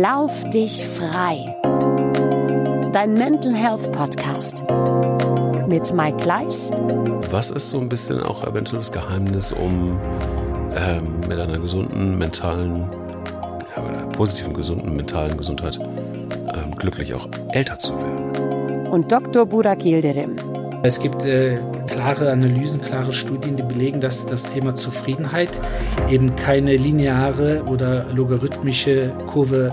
Lauf dich frei. Dein Mental Health Podcast mit Mike Gleis. Was ist so ein bisschen auch eventuell das Geheimnis, um ähm, mit einer gesunden mentalen, ja, mit einer positiven, gesunden mentalen Gesundheit ähm, glücklich auch älter zu werden? Und Dr. Burak Yildirim. Es gibt äh, klare Analysen, klare Studien, die belegen, dass das Thema Zufriedenheit eben keine lineare oder logarithmische Kurve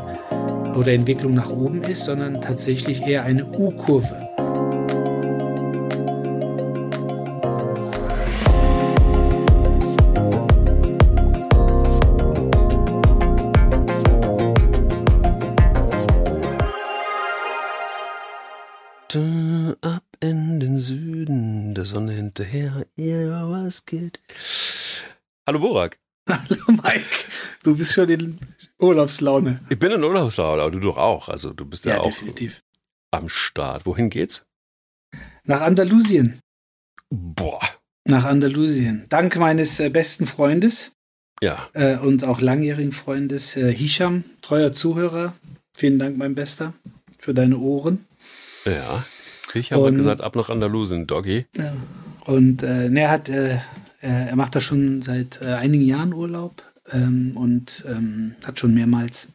oder Entwicklung nach oben ist, sondern tatsächlich eher eine U-Kurve. Hinterher, ja, was geht? Hallo Borak. Hallo Mike, du bist schon in Urlaubslaune. Ich bin in Urlaubslaune, aber du doch auch. Also du bist ja, Ja, auch definitiv. am Start. Wohin geht's? Nach Andalusien. Boah. Nach Andalusien. Dank meines äh, besten Freundes Ja, äh, und auch langjährigen Freundes äh, Hisham, treuer Zuhörer. Vielen Dank, mein Bester, für deine Ohren. ja. Ich habe gesagt, ab nach Andalusien, Doggy. Ja. Und äh, er hat, äh, äh, er macht da schon seit äh, einigen Jahren Urlaub ähm, und ähm, hat schon mehrmals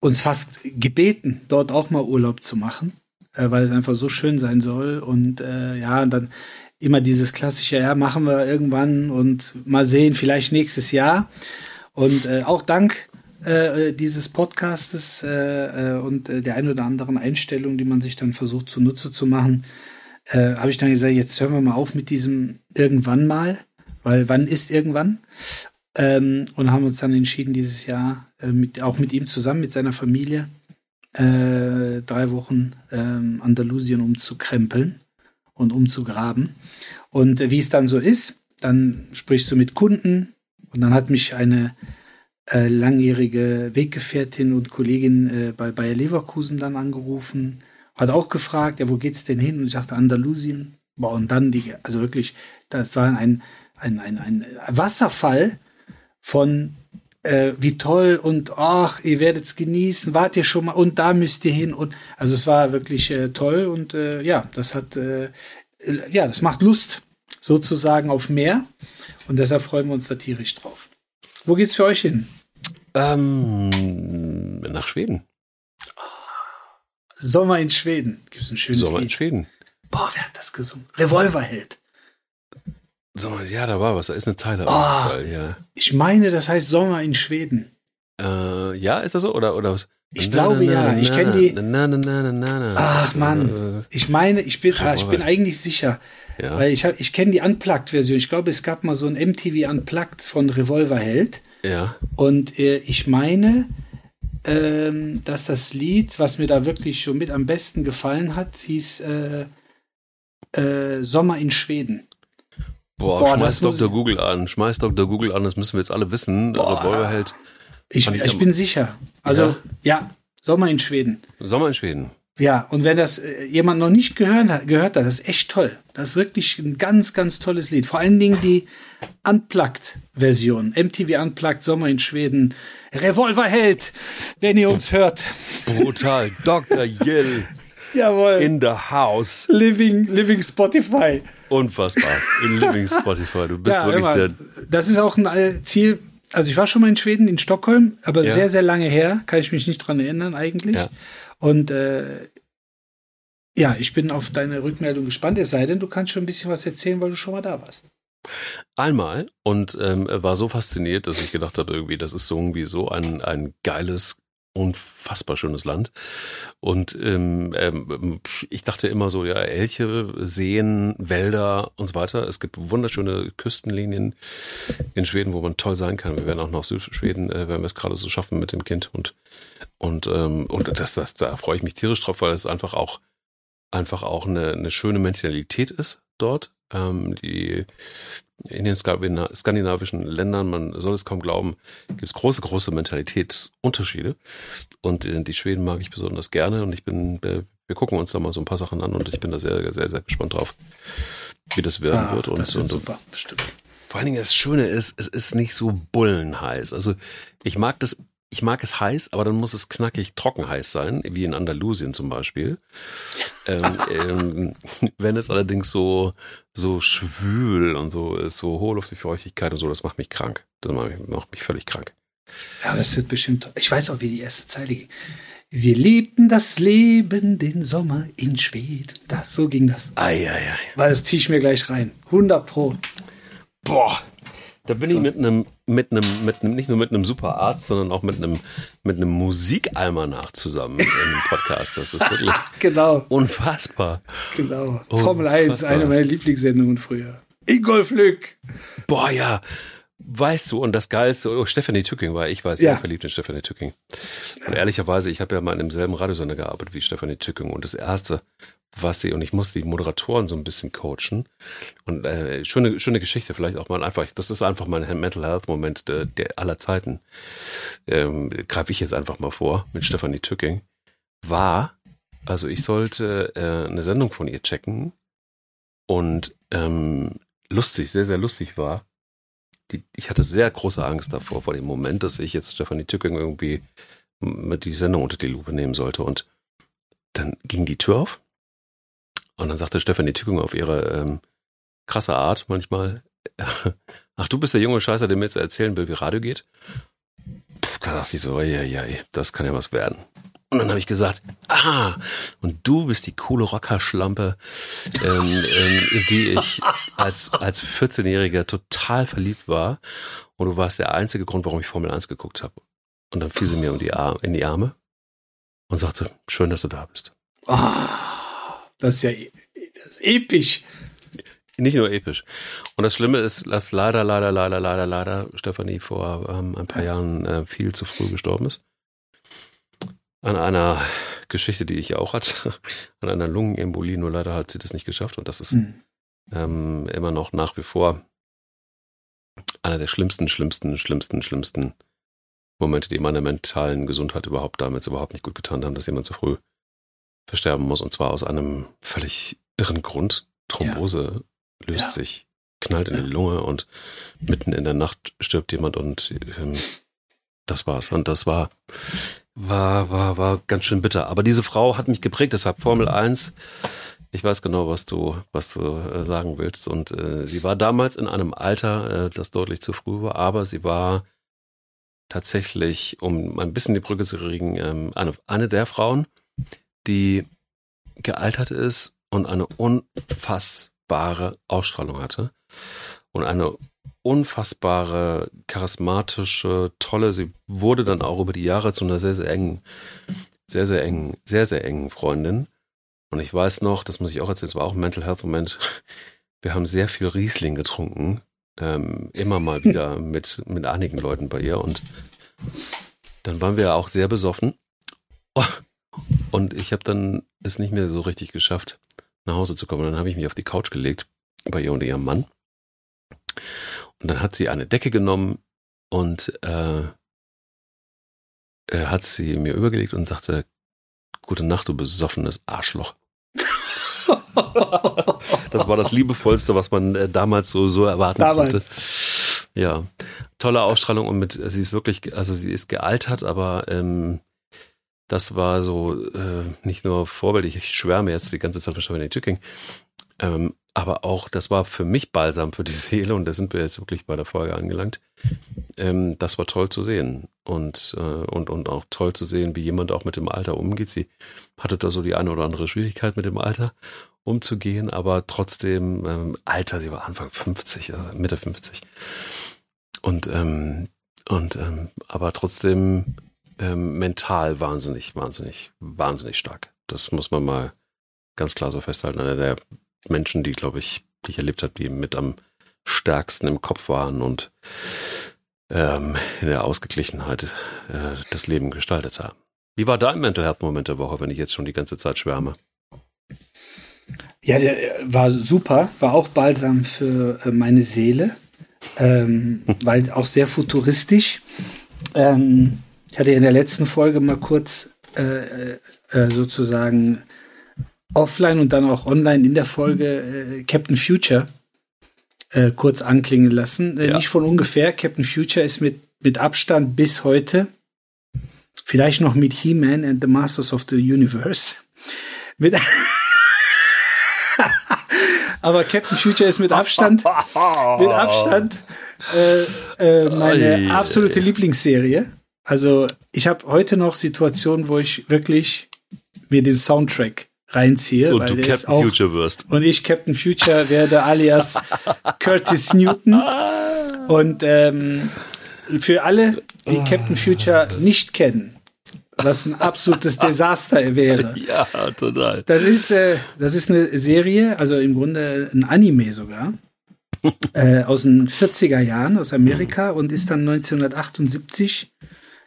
uns fast gebeten, dort auch mal Urlaub zu machen, äh, weil es einfach so schön sein soll. Und äh, ja, dann immer dieses klassische, ja, machen wir irgendwann und mal sehen, vielleicht nächstes Jahr. Und äh, auch dank äh, dieses Podcastes äh, äh, und äh, der ein oder anderen Einstellung, die man sich dann versucht zunutze zu machen, äh, habe ich dann gesagt, jetzt hören wir mal auf mit diesem irgendwann mal, weil wann ist irgendwann? Ähm, und haben uns dann entschieden, dieses Jahr äh, mit, auch mit ihm zusammen, mit seiner Familie, äh, drei Wochen ähm, Andalusien umzukrempeln und umzugraben. Und äh, wie es dann so ist, dann sprichst du mit Kunden und dann hat mich eine äh, langjährige Weggefährtin und Kollegin äh, bei Bayer Leverkusen dann angerufen, hat auch gefragt, ja, wo geht's denn hin? Und ich sagte Andalusien. Boah, und dann die, also wirklich, das war ein, ein, ein, ein Wasserfall von äh, wie toll und ach, ihr werdet es genießen, wart ihr schon mal und da müsst ihr hin und also es war wirklich äh, toll und äh, ja, das hat äh, äh, ja, das macht Lust sozusagen auf mehr und deshalb freuen wir uns da tierisch drauf. Wo geht's für euch hin? Ähm, nach Schweden. Sommer in Schweden. Gibt's ein schönes Sommer in Lied. Schweden. Boah, wer hat das gesungen? Revolverheld. Sommer, ja, da war was. Da ist eine Zeile. Oh. Fall, ja. Ich meine, das heißt Sommer in Schweden. Äh, ja, ist das so? Oder, oder was? Ich glaube, ja. Ich kenn die- Na, na, na, na, na, na. Ach, Mann. Ich meine, ich bin, ah, ich bin eigentlich sicher, Ja. weil ich, hab- ich kenne die Unplugged-Version. Ich glaube, es gab mal so ein MTV Unplugged von Revolverheld. ja. Und äh, ich meine, ähm, dass das Lied, was mir da wirklich schon mit am besten gefallen hat, hieß äh, äh, Sommer in Schweden. Boah, Boah, schmeiß Dr. Google an. Schmeiß Dr. Google an, das müssen wir jetzt alle wissen. Boah. Revolverheld. Ich, ich ich bin sicher. Also, Ja? ja, Sommer in Schweden. Sommer in Schweden. Ja, und wenn das äh, jemand noch nicht gehört hat, gehört hat, das ist echt toll. Das ist wirklich ein ganz, ganz tolles Lied. Vor allen Dingen die Unplugged-Version. MTV Unplugged, Sommer in Schweden. Revolverheld, wenn ihr uns hört. Brutal. Dr. Yill Jawohl. in the house. Living, Living Spotify. Unfassbar. In Living Spotify. Du bist wirklich immer. der. Das ist auch ein Ziel. Also ich war schon mal in Schweden, in Stockholm, aber Ja. sehr, sehr lange her. Kann ich mich nicht dran erinnern eigentlich. Ja. Und äh, ja, ich bin auf deine Rückmeldung gespannt. Es sei denn, du kannst schon ein bisschen was erzählen, weil du schon mal da warst. Einmal und ähm, war so fasziniert, dass ich gedacht habe, irgendwie, das ist so irgendwie so ein, ein geiles, unfassbar schönes Land. Und ähm, ähm, ich dachte immer so, ja, Elche, Seen, Wälder und so weiter. Es gibt wunderschöne Küstenlinien in Schweden, wo man toll sein kann. Wir werden auch nach Südschweden, äh, wenn wir es gerade so schaffen mit dem Kind. Und, und, ähm, und das, das, da freue ich mich tierisch drauf, weil es einfach auch einfach auch eine, eine schöne Mentalität ist dort. Ähm, die in den Skandina- skandinavischen Ländern, man soll es kaum glauben, gibt es große, große Mentalitätsunterschiede. Und äh, die Schweden mag ich besonders gerne und ich bin, wir gucken uns da mal so ein paar Sachen an und ich bin da sehr, sehr, sehr gespannt drauf, wie das werden Ah, wird. Und, das wird und, super, bestimmt. vor allen Dingen das Schöne ist, es ist nicht so bullenheiß. Also ich mag das ich mag es heiß, aber dann muss es knackig trocken heiß sein, wie in Andalusien zum Beispiel. ähm, ähm, wenn es allerdings so, so schwül und so ist, so hohl auf die Feuchtigkeit und so, das macht mich krank. Das macht mich, macht mich völlig krank. Ja, das wird bestimmt. Ich weiß auch, wie die erste Zeile ging. Wir liebten das Leben, den Sommer in Schweden. Das, so ging das. Ei, ei, ei. Weil das ziehe ich mir gleich rein. 100 Pro. Boah, da bin so. ich mit einem, mit einem, mit einem, nicht nur mit einem super Arzt, sondern auch mit einem, mit einem Musikalmanach zusammen im Podcast. Das ist wirklich genau. unfassbar. Genau. Unfassbar. Formel 1, eine meiner Lieblingssendungen früher. Ingolf Lück. Boah, ja. Weißt du, und das Geilste, oh, Stephanie Tücking war, ich war sehr ja. verliebt in Stephanie Tücking. Und ehrlicherweise, ich habe ja mal in demselben Radiosender gearbeitet wie Stephanie Tücking. Und das Erste, was sie, und ich musste die Moderatoren so ein bisschen coachen. Und äh, schöne, schöne Geschichte, vielleicht auch mal einfach, das ist einfach mein Mental Health Moment der, der aller Zeiten. Ähm, Greife ich jetzt einfach mal vor mit Stephanie Tücking. War, also ich sollte äh, eine Sendung von ihr checken und ähm, lustig, sehr, sehr lustig war die, ich hatte sehr große Angst davor, vor dem Moment, dass ich jetzt Stefanie Tücking irgendwie mit die Sendung unter die Lupe nehmen sollte. Und dann ging die Tür auf und dann sagte Stefanie Tücking auf ihre ähm, krasse Art manchmal, ach, du bist der junge Scheißer, der mir jetzt erzählen will, wie Radio geht. Puh, da dachte ich so, ja, ja, das kann ja was werden. Und dann habe ich gesagt, ah, und du bist die coole Rockerschlampe, ähm, ähm, in die ich als, als 14-Jähriger total verliebt war. Und du warst der einzige Grund, warum ich Formel 1 geguckt habe. Und dann fiel sie mir um die Ar in die Arme und sagte, schön, dass du da bist. Oh, das ist ja das ist episch. Nicht nur episch. Und das Schlimme ist, dass leider, leider, leider, leider, leider Stefanie vor ähm, ein paar Jahren äh, viel zu früh gestorben ist an einer Geschichte, die ich auch hatte, an einer Lungenembolie, nur leider hat sie das nicht geschafft und das ist mhm. ähm, immer noch nach wie vor einer der schlimmsten, schlimmsten, schlimmsten, schlimmsten Momente, die meiner mentalen Gesundheit überhaupt damals überhaupt nicht gut getan haben, dass jemand so früh versterben muss und zwar aus einem völlig irren Grund. Thrombose ja. löst ja. sich, knallt in die Lunge und mitten in der Nacht stirbt jemand und ähm, das war's. Und das war war, war, war ganz schön bitter. Aber diese Frau hat mich geprägt, deshalb Formel 1. Ich weiß genau, was du, was du äh, sagen willst. Und äh, sie war damals in einem Alter, äh, das deutlich zu früh war, aber sie war tatsächlich, um ein bisschen die Brücke zu kriegen, ähm, eine, eine der Frauen, die gealtert ist und eine unfassbare Ausstrahlung hatte und eine unfassbare, charismatische, tolle. Sie wurde dann auch über die Jahre zu einer sehr, sehr engen, sehr, sehr engen, sehr, sehr engen Freundin. Und ich weiß noch, das muss ich auch erzählen, es war auch ein Mental Health Moment. Wir haben sehr viel Riesling getrunken. Ähm, immer mal wieder mit, mit einigen Leuten bei ihr. Und dann waren wir auch sehr besoffen. Und ich habe dann es nicht mehr so richtig geschafft, nach Hause zu kommen. Und dann habe ich mich auf die Couch gelegt bei ihr und ihrem Mann. Und dann hat sie eine Decke genommen und äh, hat sie mir übergelegt und sagte, gute Nacht, du besoffenes Arschloch. das war das liebevollste, was man äh, damals so, so erwarten damals. konnte. Ja, tolle Ausstrahlung und mit, sie ist wirklich, also sie ist gealtert, aber ähm, das war so äh, nicht nur vorbildlich, ich schwärme jetzt die ganze Zeit von Stephanie Tücking, ähm, aber auch, das war für mich Balsam für die Seele und da sind wir jetzt wirklich bei der Folge angelangt. Ähm, das war toll zu sehen und, äh, und, und auch toll zu sehen, wie jemand auch mit dem Alter umgeht. Sie hatte da so die eine oder andere Schwierigkeit mit dem Alter umzugehen, aber trotzdem, ähm, Alter, sie war Anfang 50, also Mitte 50. Und, ähm, und ähm, aber trotzdem ähm, mental wahnsinnig, wahnsinnig, wahnsinnig stark. Das muss man mal ganz klar so festhalten. Einer der Menschen, die, glaube ich, die ich erlebt habe, die mit am stärksten im Kopf waren und ähm, in der Ausgeglichenheit äh, das Leben gestaltet haben. Wie war dein Mental Health Moment der Woche, wenn ich jetzt schon die ganze Zeit schwärme? Ja, der war super, war auch balsam für äh, meine Seele, ähm, weil auch sehr futuristisch. Ähm, ich hatte in der letzten Folge mal kurz äh, äh, sozusagen offline und dann auch online in der Folge äh, Captain Future äh, kurz anklingen lassen. Äh, ja. Nicht von ungefähr. Captain Future ist mit, mit Abstand bis heute Vielleicht noch mit He-Man and the Masters of the Universe. Mit Aber Captain Future ist mit Abstand, mit Abstand äh, äh, meine absolute Lieblingsserie. Also ich habe heute noch Situationen, wo ich wirklich mir den Soundtrack reinziehe. Und du Captain auch, Future wirst. Und ich Captain Future werde alias Curtis Newton. Und ähm, für alle, die Captain Future nicht kennen, was ein absolutes Desaster wäre. Ja, total. Das ist, äh, das ist eine Serie, also im Grunde ein Anime sogar, äh, aus den 40er Jahren aus Amerika und ist dann 1978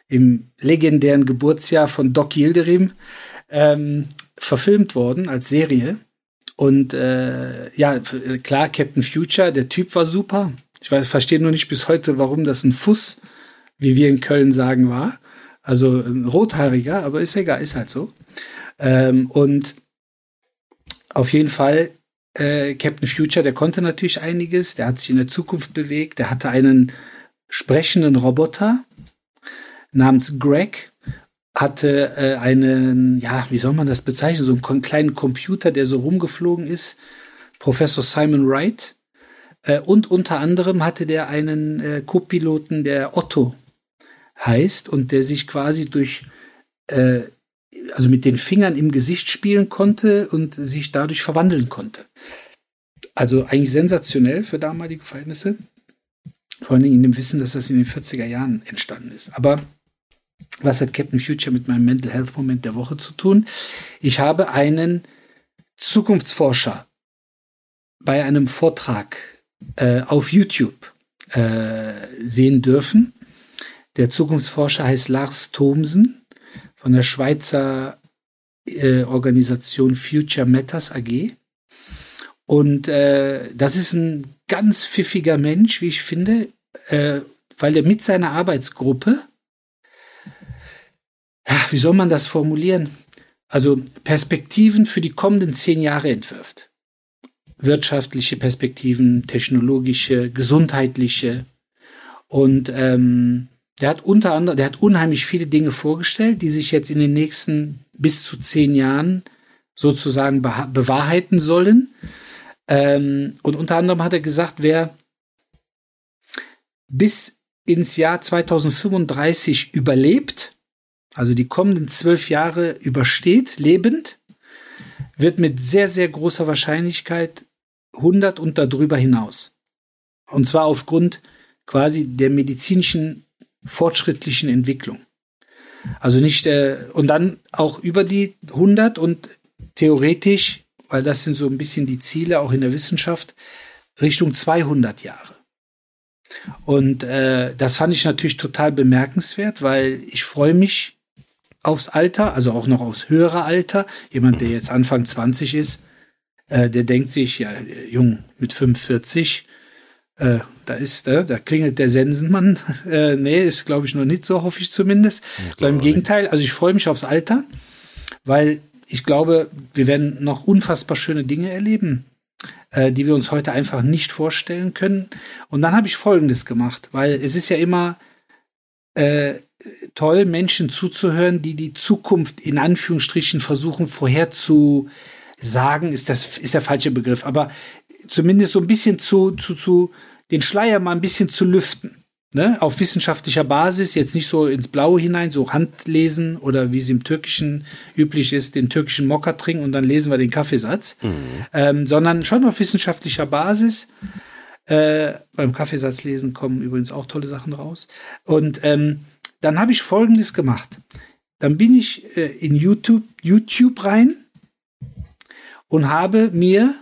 im legendären Geburtsjahr von Doc Yildirim ähm, verfilmt worden als Serie. Und äh, ja, klar, Captain Future, der Typ war super. Ich verstehe nur nicht bis heute, warum das ein Fuß, wie wir in Köln sagen, war. Also ein rothaariger, aber ist egal, ist halt so. Ähm, und auf jeden Fall, äh, Captain Future, der konnte natürlich einiges, der hat sich in der Zukunft bewegt, der hatte einen sprechenden Roboter namens Greg, hatte äh, einen, ja, wie soll man das bezeichnen, so einen kleinen Computer, der so rumgeflogen ist, Professor Simon Wright. Äh, und unter anderem hatte der einen äh, Co-Piloten, der Otto heißt und der sich quasi durch, äh, also mit den Fingern im Gesicht spielen konnte und sich dadurch verwandeln konnte. Also eigentlich sensationell für damalige Verhältnisse. Vor allem in dem Wissen, dass das in den 40er Jahren entstanden ist. Aber was hat Captain Future mit meinem Mental Health Moment der Woche zu tun? Ich habe einen Zukunftsforscher bei einem Vortrag äh, auf YouTube äh, sehen dürfen. Der Zukunftsforscher heißt Lars Thomsen von der Schweizer äh, Organisation Future Matters AG. Und äh, das ist ein ganz pfiffiger Mensch, wie ich finde, äh, weil er mit seiner Arbeitsgruppe, ja, wie soll man das formulieren? Also Perspektiven für die kommenden zehn Jahre entwirft. Wirtschaftliche Perspektiven, technologische, gesundheitliche. Und ähm, der hat unter anderem, der hat unheimlich viele Dinge vorgestellt, die sich jetzt in den nächsten bis zu zehn Jahren sozusagen bewahrheiten sollen. Ähm, und unter anderem hat er gesagt, wer bis ins Jahr 2035 überlebt, also die kommenden zwölf Jahre übersteht, lebend, wird mit sehr, sehr großer Wahrscheinlichkeit 100 und darüber hinaus. Und zwar aufgrund quasi der medizinischen fortschrittlichen Entwicklung. Also nicht, äh, und dann auch über die 100 und theoretisch, weil das sind so ein bisschen die Ziele auch in der Wissenschaft, Richtung 200 Jahre. Und äh, das fand ich natürlich total bemerkenswert, weil ich freue mich aufs Alter, also auch noch aufs höhere Alter. Jemand, der jetzt Anfang 20 ist, äh, der denkt sich, ja, jung, mit 45, äh, da ist, äh, da klingelt der Sensenmann. Äh, nee, ist glaube ich noch nicht so, hoffe ich zumindest. Ja, Im Gegenteil, also ich freue mich aufs Alter, weil ich glaube, wir werden noch unfassbar schöne Dinge erleben, äh, die wir uns heute einfach nicht vorstellen können. Und dann habe ich Folgendes gemacht, weil es ist ja immer äh, toll, Menschen zuzuhören, die die Zukunft in Anführungsstrichen versuchen vorherzusagen, ist das ist der falsche Begriff, aber zumindest so ein bisschen zu zu zu den Schleier mal ein bisschen zu lüften. Ne, auf wissenschaftlicher Basis, jetzt nicht so ins Blaue hinein, so Handlesen oder wie es im Türkischen üblich ist, den türkischen Mokka trinken und dann lesen wir den Kaffeesatz, mhm. ähm, sondern schon auf wissenschaftlicher Basis. Äh, beim Kaffeesatzlesen kommen übrigens auch tolle Sachen raus. Und ähm, dann habe ich Folgendes gemacht. Dann bin ich äh, in YouTube, YouTube rein und habe mir,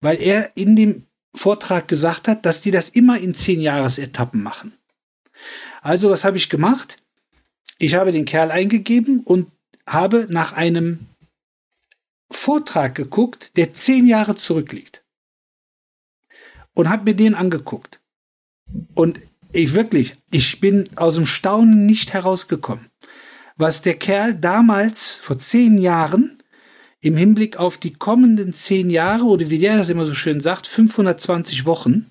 weil er in dem Vortrag gesagt hat, dass die das immer in zehn Jahresetappen machen. Also was habe ich gemacht? Ich habe den Kerl eingegeben und habe nach einem Vortrag geguckt, der zehn Jahre zurückliegt. Und habe mir den angeguckt. Und ich wirklich, ich bin aus dem Staunen nicht herausgekommen. Was der Kerl damals vor zehn Jahren im Hinblick auf die kommenden zehn Jahre oder wie der das immer so schön sagt, 520 Wochen,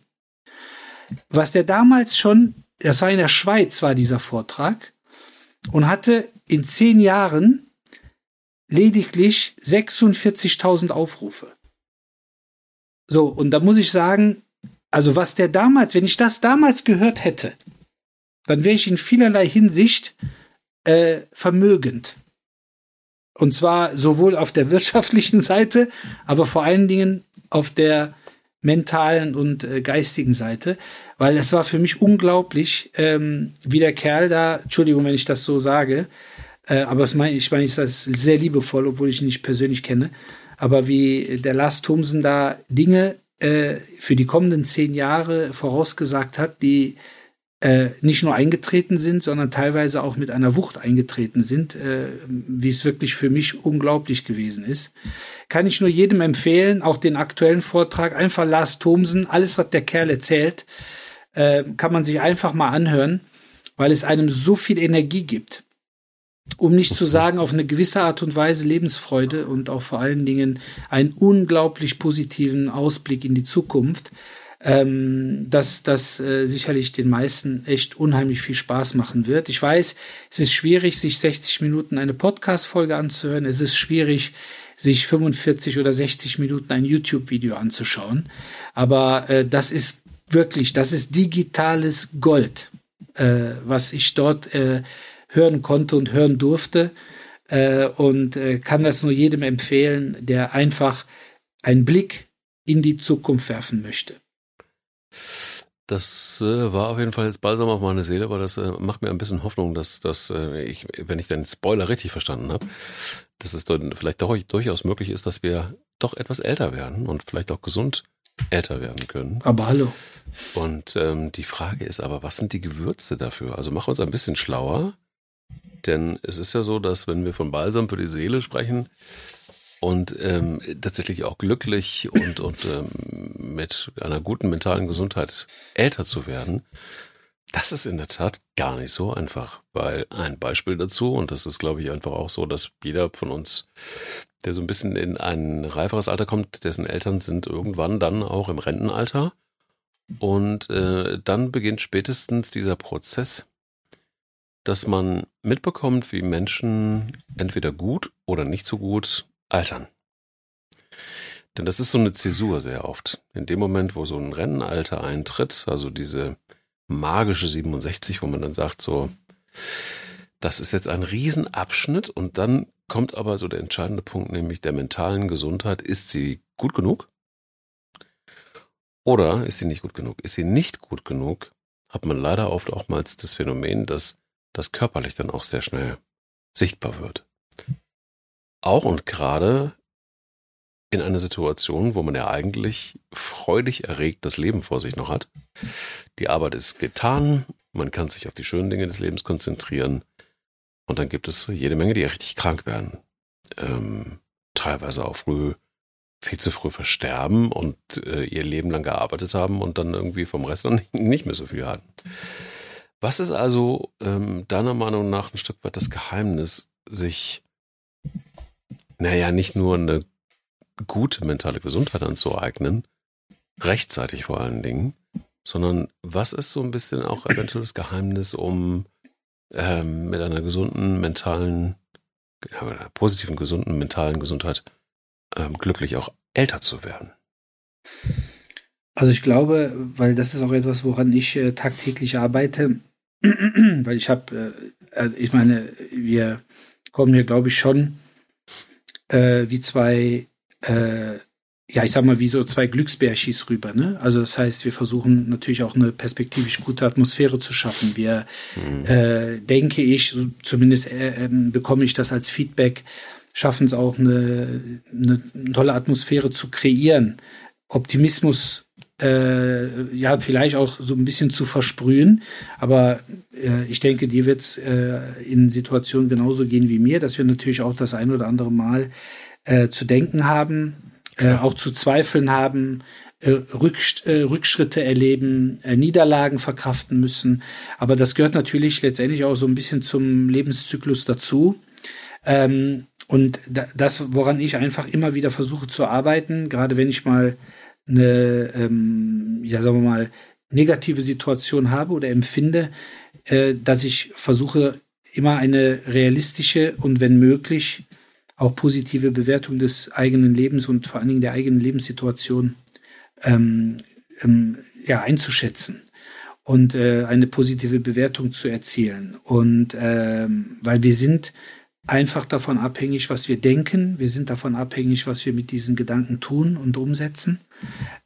was der damals schon, das war in der Schweiz, war dieser Vortrag, und hatte in zehn Jahren lediglich 46.000 Aufrufe. So, und da muss ich sagen, also was der damals, wenn ich das damals gehört hätte, dann wäre ich in vielerlei Hinsicht äh, vermögend. Und zwar sowohl auf der wirtschaftlichen Seite, aber vor allen Dingen auf der mentalen und äh, geistigen Seite, weil es war für mich unglaublich, ähm, wie der Kerl da, Entschuldigung, wenn ich das so sage, äh, aber das mein, ich meine, ich das sehr liebevoll, obwohl ich ihn nicht persönlich kenne, aber wie der Lars Thomsen da Dinge äh, für die kommenden zehn Jahre vorausgesagt hat, die äh, nicht nur eingetreten sind, sondern teilweise auch mit einer Wucht eingetreten sind, äh, wie es wirklich für mich unglaublich gewesen ist. Kann ich nur jedem empfehlen, auch den aktuellen Vortrag, einfach Lars Thomsen, alles, was der Kerl erzählt, äh, kann man sich einfach mal anhören, weil es einem so viel Energie gibt. Um nicht zu sagen, auf eine gewisse Art und Weise Lebensfreude und auch vor allen Dingen einen unglaublich positiven Ausblick in die Zukunft ähm, dass das äh, sicherlich den meisten echt unheimlich viel Spaß machen wird. Ich weiß, es ist schwierig, sich 60 Minuten eine Podcast-Folge anzuhören. Es ist schwierig, sich 45 oder 60 Minuten ein YouTube-Video anzuschauen. Aber äh, das ist wirklich, das ist digitales Gold, äh, was ich dort äh, hören konnte und hören durfte. Äh, und äh, kann das nur jedem empfehlen, der einfach einen Blick in die Zukunft werfen möchte. Das äh, war auf jeden Fall jetzt balsam auf meine Seele, aber das äh, macht mir ein bisschen Hoffnung, dass, dass äh, ich, wenn ich den Spoiler richtig verstanden habe, dass es dann vielleicht doch, durchaus möglich ist, dass wir doch etwas älter werden und vielleicht auch gesund älter werden können. Aber hallo. Und ähm, die Frage ist aber, was sind die Gewürze dafür? Also mach uns ein bisschen schlauer, denn es ist ja so, dass wenn wir von Balsam für die Seele sprechen, und ähm, tatsächlich auch glücklich und, und ähm, mit einer guten mentalen Gesundheit älter zu werden, das ist in der Tat gar nicht so einfach. Weil ein Beispiel dazu, und das ist, glaube ich, einfach auch so, dass jeder von uns, der so ein bisschen in ein reiferes Alter kommt, dessen Eltern sind irgendwann dann auch im Rentenalter. Und äh, dann beginnt spätestens dieser Prozess, dass man mitbekommt, wie Menschen entweder gut oder nicht so gut altern. Denn das ist so eine Zäsur sehr oft. In dem Moment, wo so ein Rennenalter eintritt, also diese magische 67, wo man dann sagt, so, das ist jetzt ein Riesenabschnitt und dann kommt aber so der entscheidende Punkt, nämlich der mentalen Gesundheit. Ist sie gut genug? Oder ist sie nicht gut genug? Ist sie nicht gut genug, hat man leider oft oftmals das Phänomen, dass das körperlich dann auch sehr schnell sichtbar wird auch und gerade in einer Situation, wo man ja eigentlich freudig erregt das Leben vor sich noch hat. Die Arbeit ist getan, man kann sich auf die schönen Dinge des Lebens konzentrieren und dann gibt es jede Menge, die richtig krank werden. Ähm, teilweise auch früh, viel zu früh versterben und äh, ihr Leben lang gearbeitet haben und dann irgendwie vom Rest dann nicht mehr so viel hatten. Was ist also ähm, deiner Meinung nach ein Stück weit das Geheimnis, sich naja, nicht nur eine gute mentale Gesundheit anzueignen, rechtzeitig vor allen Dingen, sondern was ist so ein bisschen auch eventuell das Geheimnis, um ähm, mit einer gesunden mentalen, einer positiven, gesunden mentalen Gesundheit ähm, glücklich auch älter zu werden? Also ich glaube, weil das ist auch etwas, woran ich äh, tagtäglich arbeite, weil ich habe, äh, also ich meine, wir kommen hier, glaube ich, schon äh, wie zwei, äh, ja, ich sag mal, wie so zwei Glücksbärchis rüber. Ne? Also das heißt, wir versuchen natürlich auch eine perspektivisch gute Atmosphäre zu schaffen. Wir, mhm. äh, denke ich, zumindest äh, ähm, bekomme ich das als Feedback, schaffen es auch eine, eine tolle Atmosphäre zu kreieren. Optimismus äh, ja, vielleicht auch so ein bisschen zu versprühen. Aber äh, ich denke, dir wird es äh, in Situationen genauso gehen wie mir, dass wir natürlich auch das ein oder andere Mal äh, zu denken haben, äh, auch zu zweifeln haben, äh, Rücksch Rückschritte erleben, Niederlagen verkraften müssen. Aber das gehört natürlich letztendlich auch so ein bisschen zum Lebenszyklus dazu. Ähm, und das, woran ich einfach immer wieder versuche zu arbeiten, gerade wenn ich mal eine, ähm, ja, sagen wir mal, negative Situation habe oder empfinde, äh, dass ich versuche, immer eine realistische und wenn möglich auch positive Bewertung des eigenen Lebens und vor allen Dingen der eigenen Lebenssituation ähm, ähm, ja, einzuschätzen und äh, eine positive Bewertung zu erzielen. Und ähm, weil wir sind einfach davon abhängig, was wir denken, wir sind davon abhängig, was wir mit diesen Gedanken tun und umsetzen.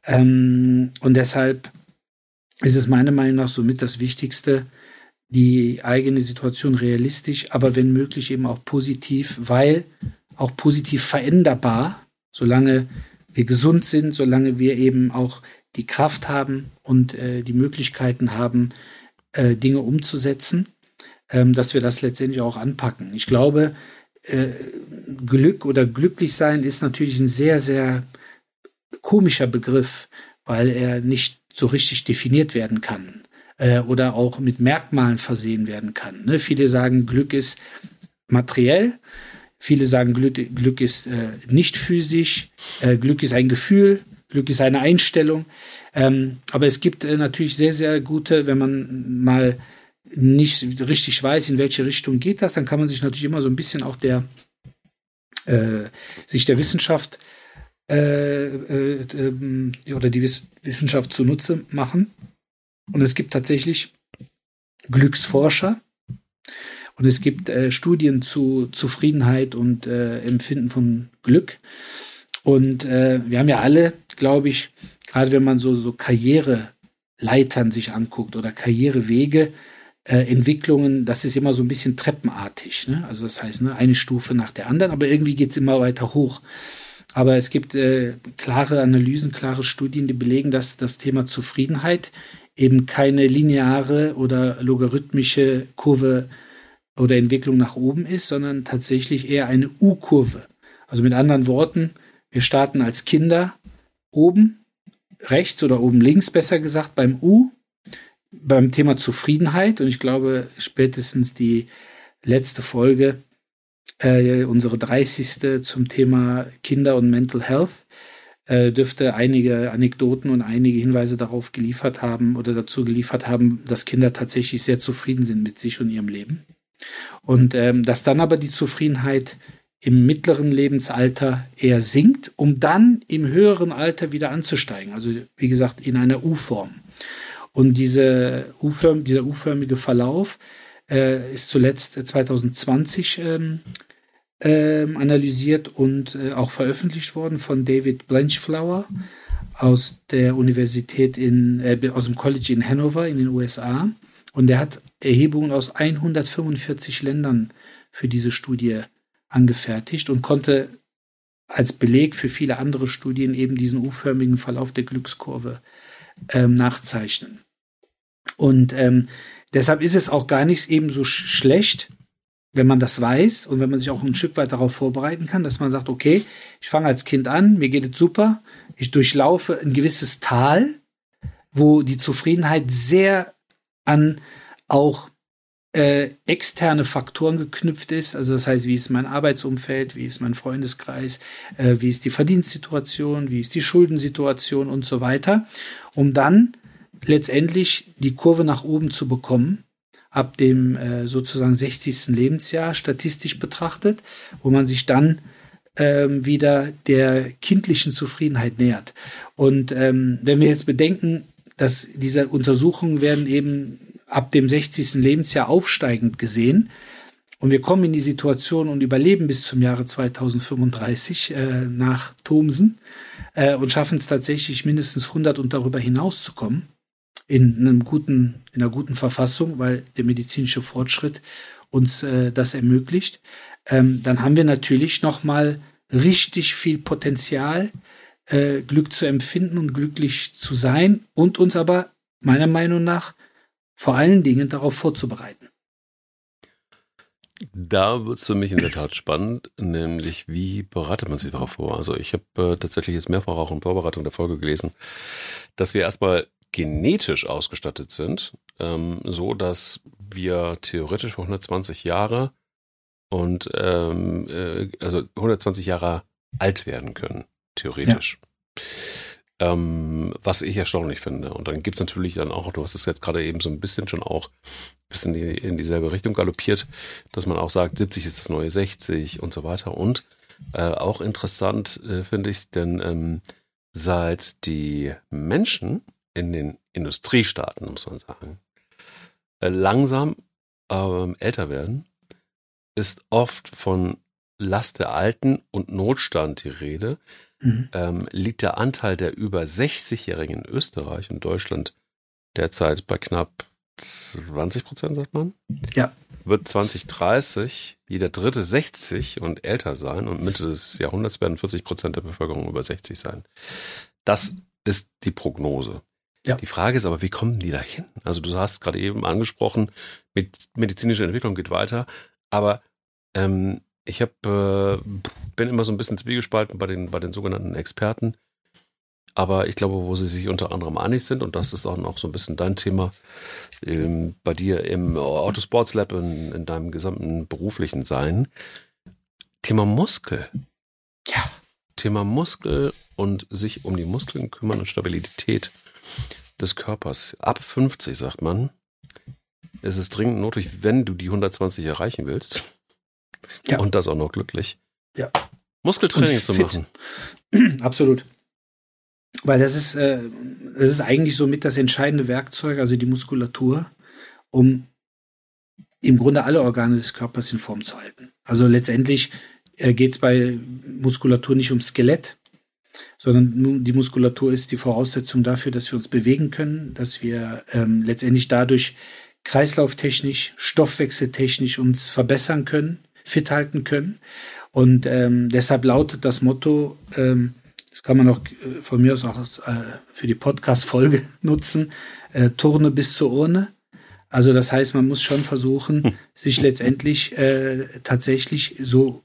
Ähm, und deshalb ist es meiner Meinung nach somit das Wichtigste, die eigene Situation realistisch, aber wenn möglich eben auch positiv, weil auch positiv veränderbar, solange wir gesund sind, solange wir eben auch die Kraft haben und äh, die Möglichkeiten haben, äh, Dinge umzusetzen, ähm, dass wir das letztendlich auch anpacken. Ich glaube, äh, Glück oder glücklich sein ist natürlich ein sehr, sehr komischer Begriff, weil er nicht so richtig definiert werden kann äh, oder auch mit Merkmalen versehen werden kann. Ne? Viele sagen, Glück ist materiell. Viele sagen, Glück, Glück ist äh, nicht physisch. Äh, Glück ist ein Gefühl. Glück ist eine Einstellung. Ähm, aber es gibt äh, natürlich sehr, sehr gute, wenn man mal nicht richtig weiß, in welche Richtung geht das, dann kann man sich natürlich immer so ein bisschen auch der äh, sich der Wissenschaft äh, äh, ähm, oder die Wiss Wissenschaft zunutze machen. Und es gibt tatsächlich Glücksforscher und es gibt äh, Studien zu Zufriedenheit und äh, Empfinden von Glück. Und äh, wir haben ja alle, glaube ich, gerade wenn man so, so Karriereleitern sich anguckt oder Karrierewege, äh, Entwicklungen, das ist immer so ein bisschen treppenartig. Ne? Also das heißt, ne, eine Stufe nach der anderen, aber irgendwie geht es immer weiter hoch. Aber es gibt äh, klare Analysen, klare Studien, die belegen, dass das Thema Zufriedenheit eben keine lineare oder logarithmische Kurve oder Entwicklung nach oben ist, sondern tatsächlich eher eine U-Kurve. Also mit anderen Worten, wir starten als Kinder oben rechts oder oben links, besser gesagt, beim U, beim Thema Zufriedenheit. Und ich glaube, spätestens die letzte Folge, äh, unsere 30. zum Thema Kinder und Mental Health, äh, dürfte einige Anekdoten und einige Hinweise darauf geliefert haben oder dazu geliefert haben, dass Kinder tatsächlich sehr zufrieden sind mit sich und ihrem Leben. Und ähm, dass dann aber die Zufriedenheit im mittleren Lebensalter eher sinkt, um dann im höheren Alter wieder anzusteigen. Also wie gesagt in einer U-Form. Und diese U-förm dieser U-förmige Verlauf äh, ist zuletzt 2020 ähm, ähm, analysiert und äh, auch veröffentlicht worden von David Blanchflower aus der Universität in, äh, aus dem College in Hanover in den USA. Und der hat Erhebungen aus 145 Ländern für diese Studie angefertigt und konnte als Beleg für viele andere Studien eben diesen U-förmigen Verlauf der Glückskurve ähm, nachzeichnen. Und ähm, deshalb ist es auch gar nicht eben so sch schlecht, wenn man das weiß und wenn man sich auch ein Stück weit darauf vorbereiten kann, dass man sagt, okay, ich fange als Kind an, mir geht es super, ich durchlaufe ein gewisses Tal, wo die Zufriedenheit sehr an auch äh, externe Faktoren geknüpft ist. Also das heißt, wie ist mein Arbeitsumfeld, wie ist mein Freundeskreis, äh, wie ist die Verdienstsituation, wie ist die Schuldensituation und so weiter, um dann letztendlich die Kurve nach oben zu bekommen ab dem äh, sozusagen 60. Lebensjahr statistisch betrachtet, wo man sich dann ähm, wieder der kindlichen Zufriedenheit nähert. Und ähm, wenn wir jetzt bedenken, dass diese Untersuchungen werden eben ab dem 60. Lebensjahr aufsteigend gesehen, und wir kommen in die Situation und überleben bis zum Jahre 2035 äh, nach Thomsen äh, und schaffen es tatsächlich mindestens 100 und darüber hinaus zu kommen in einem guten, in einer guten Verfassung, weil der medizinische Fortschritt uns äh, das ermöglicht, ähm, dann haben wir natürlich noch mal richtig viel Potenzial, äh, Glück zu empfinden und glücklich zu sein und uns aber meiner Meinung nach vor allen Dingen darauf vorzubereiten. Da wird es für mich in der Tat spannend, nämlich wie bereitet man sich darauf vor? Also ich habe äh, tatsächlich jetzt mehrfach auch in Vorbereitung der Folge gelesen, dass wir erstmal genetisch ausgestattet sind, ähm, so dass wir theoretisch für 120 Jahre und ähm, äh, also 120 Jahre alt werden können, theoretisch. Ja. Ähm, was ich erstaunlich finde. Und dann gibt es natürlich dann auch, du hast es jetzt gerade eben so ein bisschen schon auch ein bisschen in, die, in dieselbe Richtung galoppiert, dass man auch sagt, 70 ist das neue 60 und so weiter. Und äh, auch interessant äh, finde ich, denn ähm, seit die Menschen in den Industriestaaten, muss man sagen, äh, langsam ähm, älter werden, ist oft von Last der Alten und Notstand die Rede mhm. ähm, liegt der Anteil der über 60-Jährigen in Österreich und Deutschland derzeit bei knapp 20 Prozent, sagt man. Ja. Wird 2030 jeder dritte 60 und älter sein und Mitte des Jahrhunderts werden 40 Prozent der Bevölkerung über 60 sein. Das ist die Prognose. Ja. Die Frage ist aber, wie kommen die da hin? Also du hast gerade eben angesprochen, mit medizinischer Entwicklung geht weiter, aber ähm, ich hab, äh, bin immer so ein bisschen zwiegespalten bei den, bei den sogenannten Experten. Aber ich glaube, wo sie sich unter anderem einig sind, und das ist auch noch so ein bisschen dein Thema, ähm, bei dir im Autosports Lab, in, in deinem gesamten beruflichen Sein, Thema Muskel. Ja. Thema Muskel und sich um die Muskeln kümmern und Stabilität des Körpers. Ab 50, sagt man, ist es dringend notwendig, wenn du die 120 erreichen willst, ja. Und das auch noch glücklich. Ja. Muskeltraining zu machen. Absolut. Weil das ist, äh, das ist eigentlich so mit das entscheidende Werkzeug, also die Muskulatur, um im Grunde alle Organe des Körpers in Form zu halten. Also letztendlich äh, geht es bei Muskulatur nicht um Skelett, sondern die Muskulatur ist die Voraussetzung dafür, dass wir uns bewegen können, dass wir ähm, letztendlich dadurch kreislauftechnisch, stoffwechseltechnisch uns verbessern können fit halten können. Und ähm, deshalb lautet das Motto, ähm, das kann man auch äh, von mir aus auch äh, für die Podcast-Folge nutzen, äh, Turne bis zur Urne. Also das heißt, man muss schon versuchen, hm. sich letztendlich äh, tatsächlich so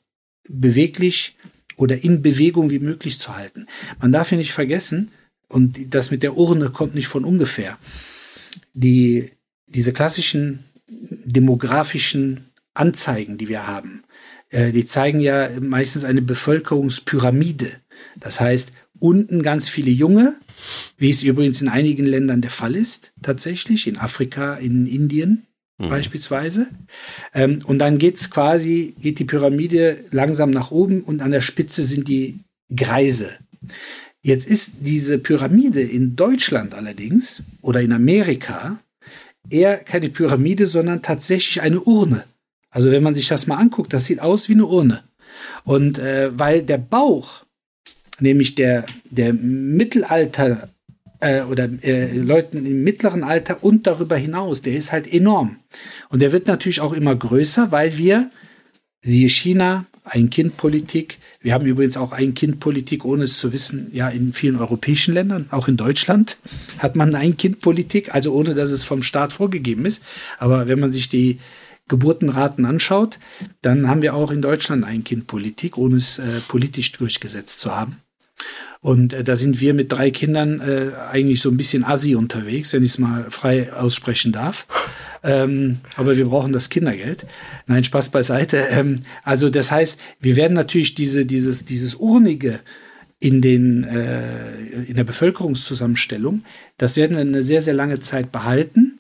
beweglich oder in Bewegung wie möglich zu halten. Man darf ja nicht vergessen, und das mit der Urne kommt nicht von ungefähr, die, diese klassischen demografischen Anzeigen, die wir haben, äh, die zeigen ja meistens eine Bevölkerungspyramide. Das heißt, unten ganz viele Junge, wie es übrigens in einigen Ländern der Fall ist, tatsächlich, in Afrika, in Indien mhm. beispielsweise. Ähm, und dann geht's quasi, geht die Pyramide langsam nach oben und an der Spitze sind die Greise. Jetzt ist diese Pyramide in Deutschland allerdings oder in Amerika eher keine Pyramide, sondern tatsächlich eine Urne. Also wenn man sich das mal anguckt, das sieht aus wie eine Urne. Und äh, weil der Bauch, nämlich der, der Mittelalter äh, oder äh, Leuten im mittleren Alter und darüber hinaus, der ist halt enorm. Und der wird natürlich auch immer größer, weil wir, siehe China, Ein-Kind-Politik, wir haben übrigens auch Ein-Kind-Politik, ohne es zu wissen, ja, in vielen europäischen Ländern, auch in Deutschland hat man Ein-Kind-Politik, also ohne dass es vom Staat vorgegeben ist. Aber wenn man sich die Geburtenraten anschaut, dann haben wir auch in Deutschland Ein-Kind-Politik, ohne es äh, politisch durchgesetzt zu haben. Und äh, da sind wir mit drei Kindern äh, eigentlich so ein bisschen assi unterwegs, wenn ich es mal frei aussprechen darf. Ähm, aber wir brauchen das Kindergeld. Nein, Spaß beiseite. Ähm, also das heißt, wir werden natürlich diese, dieses, dieses Urnige in, den, äh, in der Bevölkerungszusammenstellung, das werden wir eine sehr, sehr lange Zeit behalten.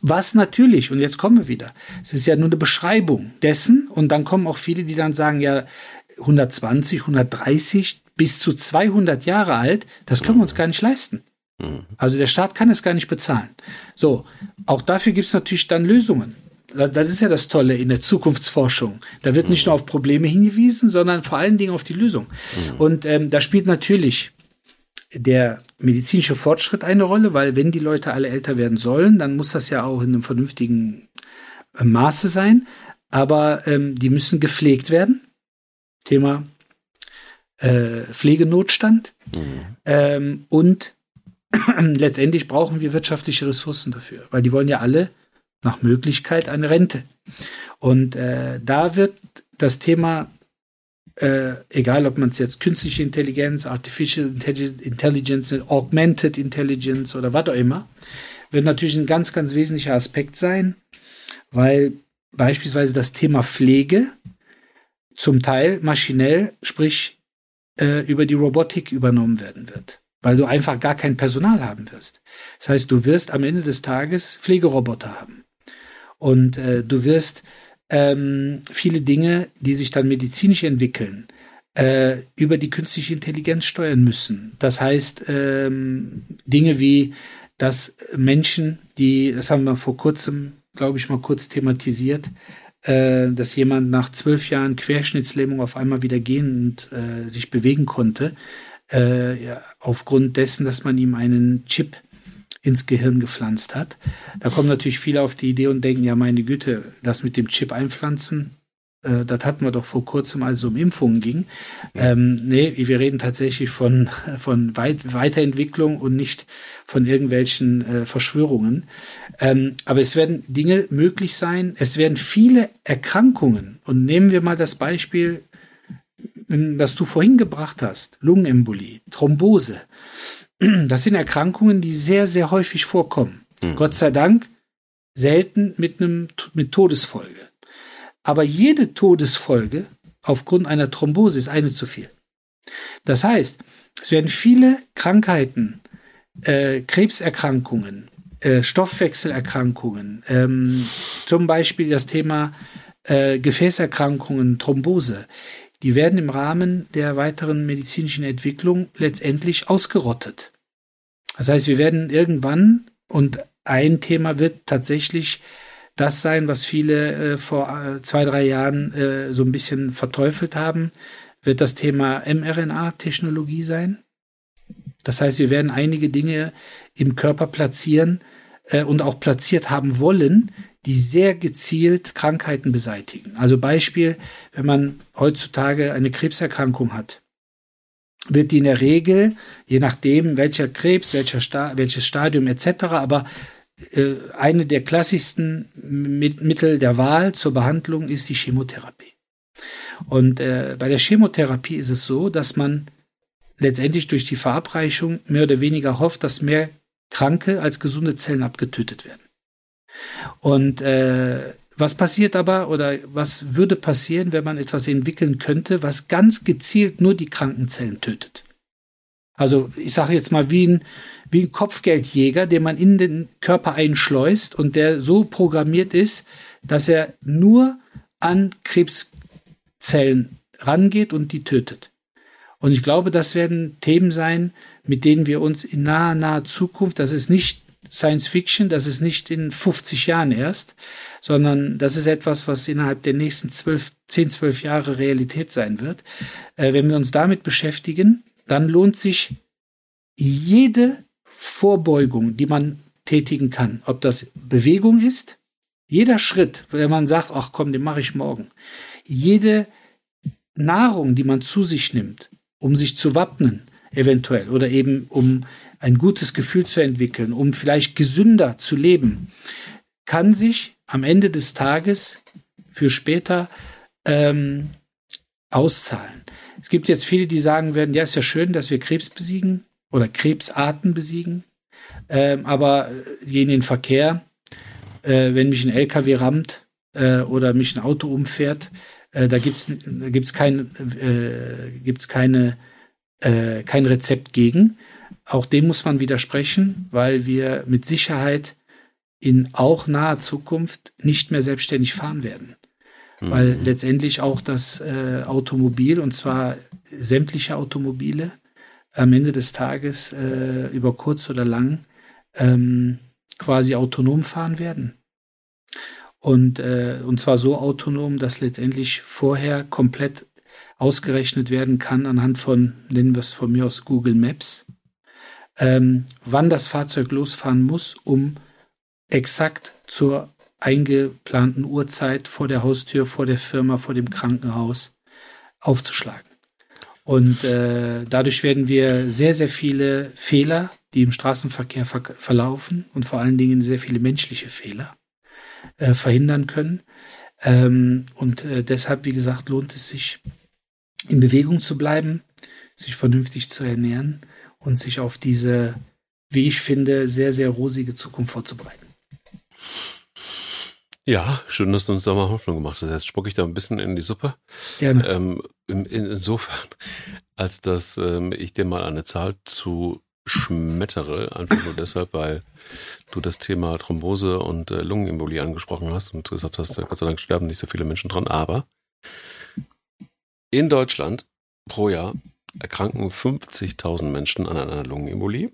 Was natürlich, und jetzt kommen wir wieder, es ist ja nur eine Beschreibung dessen, und dann kommen auch viele, die dann sagen, ja, 120, 130 bis zu 200 Jahre alt, das können wir uns gar nicht leisten. Mhm. Also der Staat kann es gar nicht bezahlen. So, auch dafür gibt es natürlich dann Lösungen. Das ist ja das Tolle in der Zukunftsforschung. Da wird nicht nur auf Probleme hingewiesen, sondern vor allen Dingen auf die Lösung. Mhm. Und ähm, da spielt natürlich der medizinische Fortschritt eine Rolle, weil wenn die Leute alle älter werden sollen, dann muss das ja auch in einem vernünftigen äh, Maße sein. Aber ähm, die müssen gepflegt werden. Thema äh, Pflegenotstand. Mhm. Ähm, und letztendlich brauchen wir wirtschaftliche Ressourcen dafür, weil die wollen ja alle nach Möglichkeit eine Rente. Und äh, da wird das Thema äh, egal ob man es jetzt künstliche Intelligenz, Artificial Intelligence, Augmented Intelligence oder was auch immer, wird natürlich ein ganz, ganz wesentlicher Aspekt sein, weil beispielsweise das Thema Pflege zum Teil maschinell, sprich äh, über die Robotik übernommen werden wird. weil du einfach gar kein Personal haben wirst. Das heißt, du wirst am Ende des Tages Pflegeroboter haben. Und äh, du wirst ähm, viele Dinge, die sich dann medizinisch entwickeln, äh, über die künstliche Intelligenz steuern müssen. Das heißt, ähm, Dinge wie, dass Menschen, die, das haben wir vor kurzem, glaube ich, mal kurz thematisiert, äh, dass jemand nach zwölf Jahren Querschnittslähmung auf einmal wieder gehen und äh, sich bewegen konnte, äh, ja, aufgrund dessen, dass man ihm einen Chip ins Gehirn gepflanzt hat. Da kommen natürlich viele auf die Idee und denken, ja, meine Güte, das mit dem Chip einpflanzen, äh, das hatten wir doch vor kurzem, als es um Impfungen ging. Ja. Ähm, nee, wir reden tatsächlich von, von Weit Weiterentwicklung und nicht von irgendwelchen äh, Verschwörungen. Ähm, aber es werden Dinge möglich sein. Es werden viele Erkrankungen. Und nehmen wir mal das Beispiel, das du vorhin gebracht hast. Lungenembolie, Thrombose. Das sind Erkrankungen, die sehr, sehr häufig vorkommen. Mhm. Gott sei Dank selten mit einem mit Todesfolge. Aber jede Todesfolge aufgrund einer Thrombose ist eine zu viel. Das heißt, es werden viele Krankheiten, äh, Krebserkrankungen, äh, Stoffwechselerkrankungen, ähm, zum Beispiel das Thema äh, Gefäßerkrankungen, Thrombose, die werden im Rahmen der weiteren medizinischen Entwicklung letztendlich ausgerottet. Das heißt, wir werden irgendwann, und ein Thema wird tatsächlich das sein, was viele äh, vor äh, zwei, drei Jahren äh, so ein bisschen verteufelt haben, wird das Thema mRNA-Technologie sein. Das heißt, wir werden einige Dinge im Körper platzieren äh, und auch platziert haben wollen, die sehr gezielt Krankheiten beseitigen. Also Beispiel, wenn man heutzutage eine Krebserkrankung hat, wird die in der Regel, je nachdem welcher Krebs, welcher Sta welches Stadium etc., aber eine der klassischsten Mittel der Wahl zur Behandlung ist die Chemotherapie. Und äh, bei der Chemotherapie ist es so, dass man letztendlich durch die Verabreichung mehr oder weniger hofft, dass mehr kranke als gesunde Zellen abgetötet werden. Und äh, was passiert aber oder was würde passieren, wenn man etwas entwickeln könnte, was ganz gezielt nur die Krankenzellen tötet? Also ich sage jetzt mal wie ein, wie ein Kopfgeldjäger, den man in den Körper einschleust und der so programmiert ist, dass er nur an Krebszellen rangeht und die tötet. Und ich glaube, das werden Themen sein, mit denen wir uns in naher, naher Zukunft, das ist nicht Science Fiction, das ist nicht in 50 Jahren erst, sondern das ist etwas, was innerhalb der nächsten 12, 10, 12 Jahre Realität sein wird. Äh, wenn wir uns damit beschäftigen, dann lohnt sich jede Vorbeugung, die man tätigen kann, ob das Bewegung ist, jeder Schritt, wenn man sagt, ach komm, den mache ich morgen, jede Nahrung, die man zu sich nimmt, um sich zu wappnen, eventuell, oder eben um ein gutes Gefühl zu entwickeln, um vielleicht gesünder zu leben, kann sich am Ende des Tages für später ähm, auszahlen. Es gibt jetzt viele, die sagen werden, ja, ist ja schön, dass wir Krebs besiegen oder Krebsarten besiegen, ähm, aber je in den Verkehr, äh, wenn mich ein LKW rammt äh, oder mich ein Auto umfährt, äh, da gibt's gibt's kein äh, gibt's keine äh, kein Rezept gegen. Auch dem muss man widersprechen, weil wir mit Sicherheit in auch naher Zukunft nicht mehr selbstständig fahren werden. Mhm. Weil letztendlich auch das äh, Automobil, und zwar sämtliche Automobile, am Ende des Tages äh, über kurz oder lang ähm, quasi autonom fahren werden. Und, äh, und zwar so autonom, dass letztendlich vorher komplett ausgerechnet werden kann anhand von, nennen wir es von mir aus Google Maps, ähm, wann das Fahrzeug losfahren muss, um exakt zur eingeplanten Uhrzeit vor der Haustür, vor der Firma, vor dem Krankenhaus aufzuschlagen. Und äh, dadurch werden wir sehr, sehr viele Fehler, die im Straßenverkehr ver verlaufen und vor allen Dingen sehr viele menschliche Fehler äh, verhindern können. Ähm, und äh, deshalb, wie gesagt, lohnt es sich, in Bewegung zu bleiben, sich vernünftig zu ernähren und sich auf diese, wie ich finde, sehr, sehr rosige Zukunft vorzubereiten. Ja, schön, dass du uns da mal Hoffnung gemacht hast. Jetzt spucke ich da ein bisschen in die Suppe. Gerne. Ähm, in, insofern, als dass ähm, ich dir mal eine Zahl zu schmettere, einfach nur deshalb, weil du das Thema Thrombose und äh, Lungenembolie angesprochen hast und gesagt hast, äh, Gott sei Dank sterben nicht so viele Menschen dran, aber in Deutschland pro Jahr erkranken 50.000 Menschen an einer Lungenembolie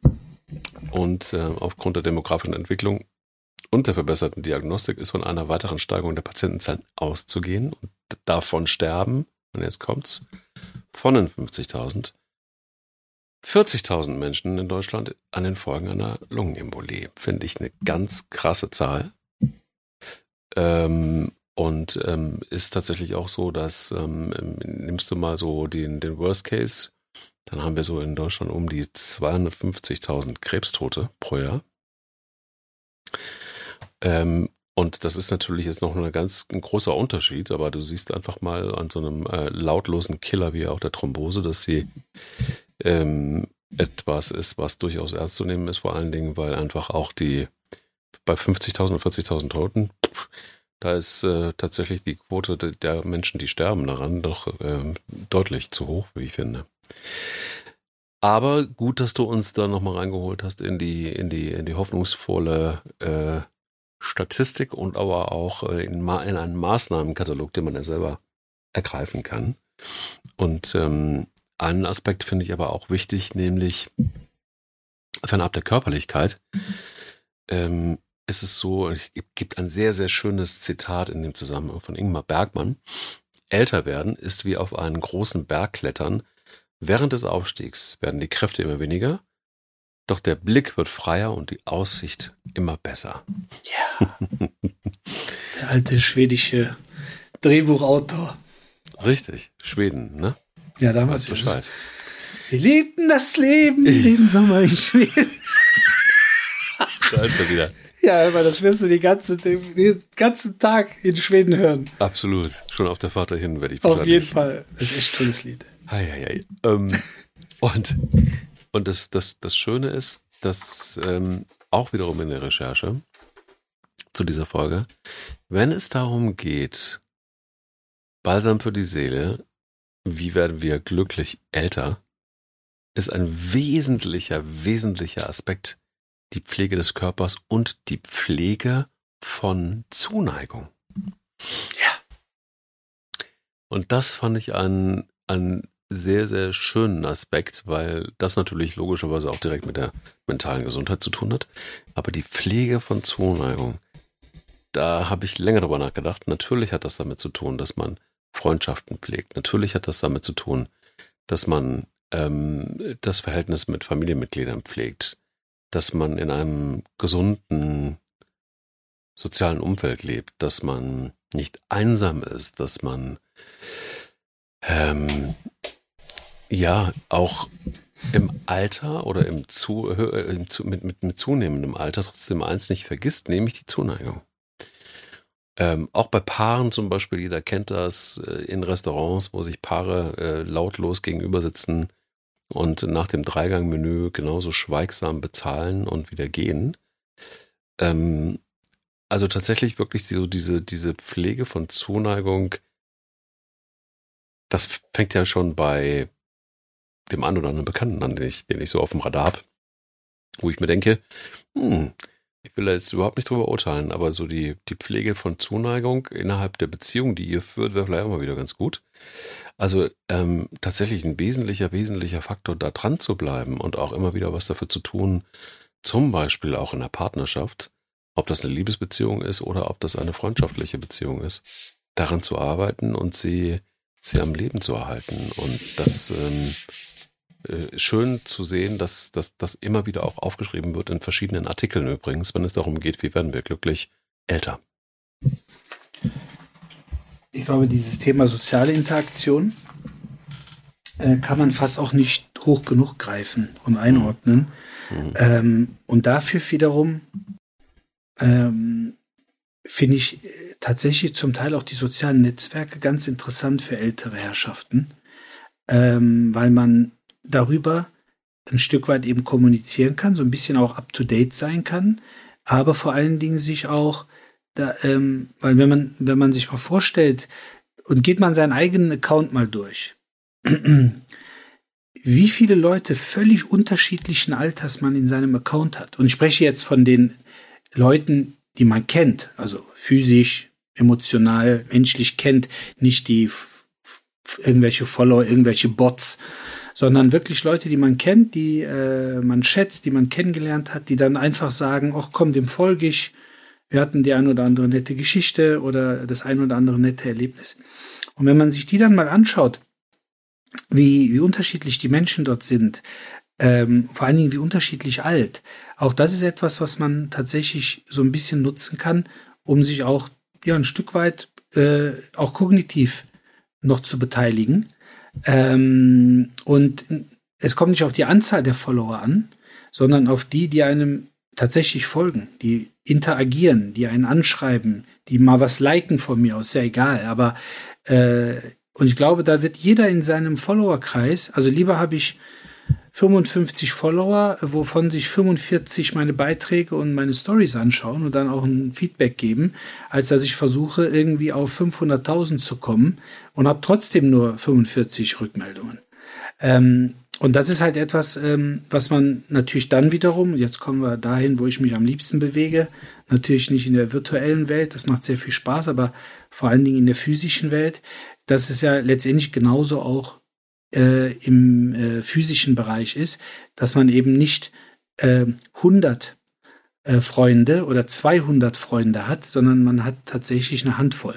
und äh, aufgrund der demografischen Entwicklung und der verbesserten Diagnostik ist von einer weiteren Steigerung der Patientenzahlen auszugehen und davon sterben, und jetzt kommt's, von den 50.000 40.000 Menschen in Deutschland an den Folgen einer Lungenembolie. Finde ich eine ganz krasse Zahl. Ähm, und ähm, ist tatsächlich auch so, dass ähm, nimmst du mal so den, den Worst Case, dann haben wir so in Deutschland um die 250.000 Krebstote pro Jahr. Ähm, und das ist natürlich jetzt noch ein ganz ein großer Unterschied, aber du siehst einfach mal an so einem äh, lautlosen Killer wie auch der Thrombose, dass sie ähm, etwas ist, was durchaus ernst zu nehmen ist, vor allen Dingen, weil einfach auch die bei 50.000 und 40.000 Toten, da ist äh, tatsächlich die Quote der Menschen, die sterben daran, doch äh, deutlich zu hoch, wie ich finde. Aber gut, dass du uns da nochmal reingeholt hast in die, in die, in die hoffnungsvolle äh, Statistik und aber auch äh, in, in einen Maßnahmenkatalog, den man ja selber ergreifen kann. Und ähm, einen Aspekt finde ich aber auch wichtig, nämlich fernab der Körperlichkeit. Ähm, ist es so, es gibt ein sehr, sehr schönes Zitat in dem Zusammenhang von Ingmar Bergmann. Älter werden ist wie auf einen großen Berg klettern. Während des Aufstiegs werden die Kräfte immer weniger, doch der Blick wird freier und die Aussicht immer besser. Ja. der alte schwedische Drehbuchautor. Richtig, Schweden, ne? Ja, damals Bescheid. Wir lebten das Leben den Sommer in Schweden. Da ist er wieder. Ja, aber das wirst du die ganze, den ganzen Tag in Schweden hören. Absolut. Schon auf der Fahrt dahin werde ich Auf jeden Fall. Das ist echt ein tolles Lied. Hei, hei, hei. Ähm, und und das, das, das Schöne ist, dass ähm, auch wiederum in der Recherche zu dieser Folge, wenn es darum geht, Balsam für die Seele, wie werden wir glücklich älter, ist ein wesentlicher, wesentlicher Aspekt die Pflege des Körpers und die Pflege von Zuneigung. Ja. Und das fand ich einen, einen sehr, sehr schönen Aspekt, weil das natürlich logischerweise auch direkt mit der mentalen Gesundheit zu tun hat. Aber die Pflege von Zuneigung, da habe ich länger drüber nachgedacht. Natürlich hat das damit zu tun, dass man Freundschaften pflegt. Natürlich hat das damit zu tun, dass man ähm, das Verhältnis mit Familienmitgliedern pflegt, dass man in einem gesunden sozialen Umfeld lebt, dass man nicht einsam ist, dass man ähm, ja auch im Alter oder im, zu, äh, im zu, mit, mit, mit zunehmendem Alter trotzdem eins nicht vergisst, nämlich die Zuneigung. Ähm, auch bei Paaren zum Beispiel, jeder kennt das, äh, in Restaurants, wo sich Paare äh, lautlos gegenüber sitzen und nach dem Dreigangmenü genauso schweigsam bezahlen und wieder gehen. Ähm, also tatsächlich wirklich so diese, diese Pflege von Zuneigung, das fängt ja schon bei dem einen oder anderen Bekannten an, den ich, den ich so auf dem Radar habe, wo ich mir denke, hm, ich will da jetzt überhaupt nicht drüber urteilen, aber so die, die Pflege von Zuneigung innerhalb der Beziehung, die ihr führt, wäre vielleicht auch mal wieder ganz gut. Also ähm, tatsächlich ein wesentlicher, wesentlicher Faktor, da dran zu bleiben und auch immer wieder was dafür zu tun, zum Beispiel auch in der Partnerschaft, ob das eine Liebesbeziehung ist oder ob das eine freundschaftliche Beziehung ist, daran zu arbeiten und sie, sie am Leben zu erhalten. Und das ähm, äh, schön zu sehen, dass das immer wieder auch aufgeschrieben wird in verschiedenen Artikeln übrigens, wenn es darum geht, wie werden wir glücklich älter. Ich glaube, dieses Thema soziale Interaktion äh, kann man fast auch nicht hoch genug greifen und einordnen. Mhm. Ähm, und dafür wiederum ähm, finde ich äh, tatsächlich zum Teil auch die sozialen Netzwerke ganz interessant für ältere Herrschaften, ähm, weil man darüber ein Stück weit eben kommunizieren kann, so ein bisschen auch up-to-date sein kann, aber vor allen Dingen sich auch, da, ähm, weil wenn man, wenn man sich mal vorstellt und geht man seinen eigenen Account mal durch, wie viele Leute völlig unterschiedlichen Alters man in seinem Account hat. Und ich spreche jetzt von den Leuten, die man kennt, also physisch, emotional, menschlich kennt, nicht die irgendwelche Follower, irgendwelche Bots, sondern wirklich Leute, die man kennt, die äh, man schätzt, die man kennengelernt hat, die dann einfach sagen, ach komm, dem folge ich. Wir hatten die ein oder andere nette Geschichte oder das ein oder andere nette Erlebnis. Und wenn man sich die dann mal anschaut, wie, wie unterschiedlich die Menschen dort sind, ähm, vor allen Dingen wie unterschiedlich alt, auch das ist etwas, was man tatsächlich so ein bisschen nutzen kann, um sich auch ja ein Stück weit äh, auch kognitiv noch zu beteiligen. Ähm, und es kommt nicht auf die Anzahl der Follower an, sondern auf die, die einem tatsächlich folgen, die interagieren, die einen anschreiben, die mal was liken von mir aus, sehr egal. Aber äh, und ich glaube, da wird jeder in seinem Followerkreis, also lieber habe ich 55 Follower, wovon sich 45 meine Beiträge und meine Stories anschauen und dann auch ein Feedback geben, als dass ich versuche, irgendwie auf 500.000 zu kommen und habe trotzdem nur 45 Rückmeldungen. Ähm, und das ist halt etwas, ähm, was man natürlich dann wiederum, jetzt kommen wir dahin, wo ich mich am liebsten bewege, natürlich nicht in der virtuellen Welt, das macht sehr viel Spaß, aber vor allen Dingen in der physischen Welt, dass es ja letztendlich genauso auch äh, im äh, physischen Bereich ist, dass man eben nicht äh, 100 äh, Freunde oder 200 Freunde hat, sondern man hat tatsächlich eine Handvoll.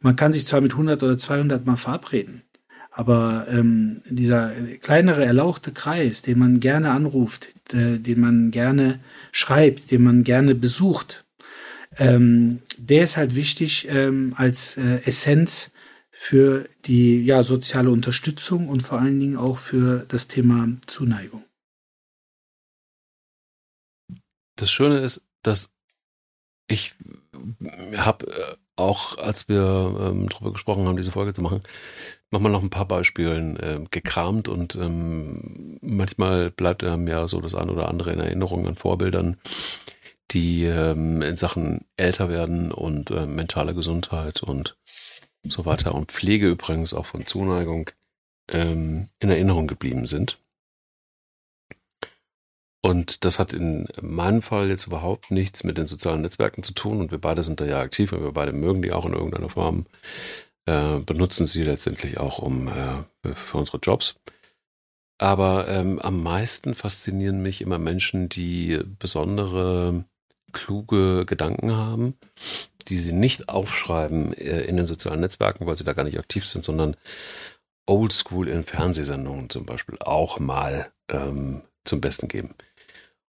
Man kann sich zwar mit 100 oder 200 mal verabreden, aber ähm, dieser kleinere erlauchte Kreis, den man gerne anruft, äh, den man gerne schreibt, den man gerne besucht, ähm, der ist halt wichtig ähm, als äh, Essenz für die ja, soziale Unterstützung und vor allen Dingen auch für das Thema Zuneigung. Das Schöne ist, dass ich habe äh, auch, als wir ähm, darüber gesprochen haben, diese Folge zu machen, nochmal noch ein paar Beispielen äh, gekramt und ähm, manchmal bleibt einem ja so das ein oder andere in Erinnerung an Vorbildern, die ähm, in Sachen älter werden und äh, mentale Gesundheit und so weiter und Pflege übrigens auch von Zuneigung ähm, in Erinnerung geblieben sind. Und das hat in meinem Fall jetzt überhaupt nichts mit den sozialen Netzwerken zu tun und wir beide sind da ja aktiv und wir beide mögen die auch in irgendeiner Form, äh, benutzen sie letztendlich auch um äh, für unsere Jobs. Aber ähm, am meisten faszinieren mich immer Menschen, die besondere kluge Gedanken haben die sie nicht aufschreiben äh, in den sozialen Netzwerken, weil sie da gar nicht aktiv sind, sondern oldschool in Fernsehsendungen zum Beispiel auch mal ähm, zum Besten geben.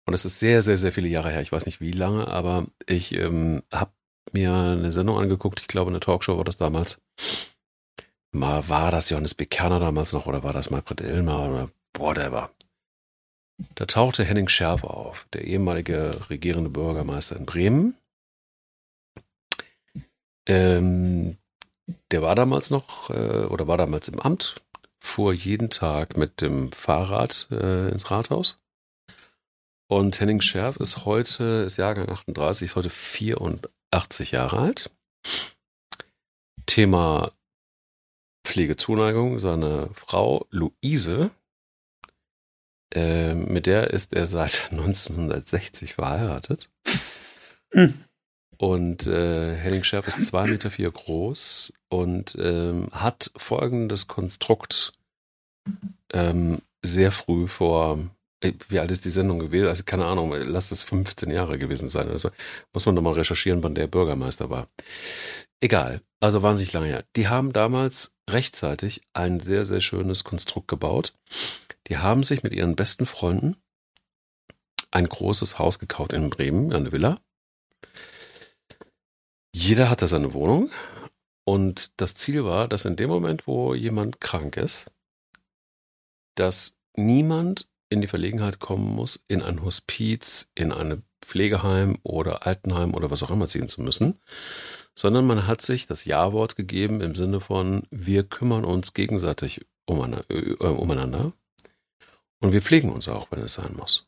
Und es ist sehr, sehr, sehr viele Jahre her. Ich weiß nicht wie lange, aber ich ähm, habe mir eine Sendung angeguckt. Ich glaube, eine Talkshow war das damals. Mal war das Johannes B. Kerner damals noch oder war das Margret Illmer oder whatever. Da tauchte Henning Schärf auf, der ehemalige regierende Bürgermeister in Bremen, ähm, der war damals noch äh, oder war damals im Amt, fuhr jeden Tag mit dem Fahrrad äh, ins Rathaus. Und Henning Scherf ist heute, ist Jahrgang 38, ist heute 84 Jahre alt. Thema Pflegezuneigung, seine Frau Luise, äh, mit der ist er seit 1960 verheiratet. Hm. Und äh, Henning Schärf ist zwei Meter vier groß und ähm, hat folgendes Konstrukt ähm, sehr früh vor, äh, wie alt ist die Sendung gewesen? Also keine Ahnung, lass es 15 Jahre gewesen sein. Also muss man nochmal recherchieren, wann der Bürgermeister war. Egal, also wahnsinnig lange her. Die haben damals rechtzeitig ein sehr, sehr schönes Konstrukt gebaut. Die haben sich mit ihren besten Freunden ein großes Haus gekauft in Bremen, eine Villa. Jeder hatte seine Wohnung. Und das Ziel war, dass in dem Moment, wo jemand krank ist, dass niemand in die Verlegenheit kommen muss, in ein Hospiz, in ein Pflegeheim oder Altenheim oder was auch immer ziehen zu müssen, sondern man hat sich das Ja-Wort gegeben im Sinne von, wir kümmern uns gegenseitig äh, umeinander und wir pflegen uns auch, wenn es sein muss.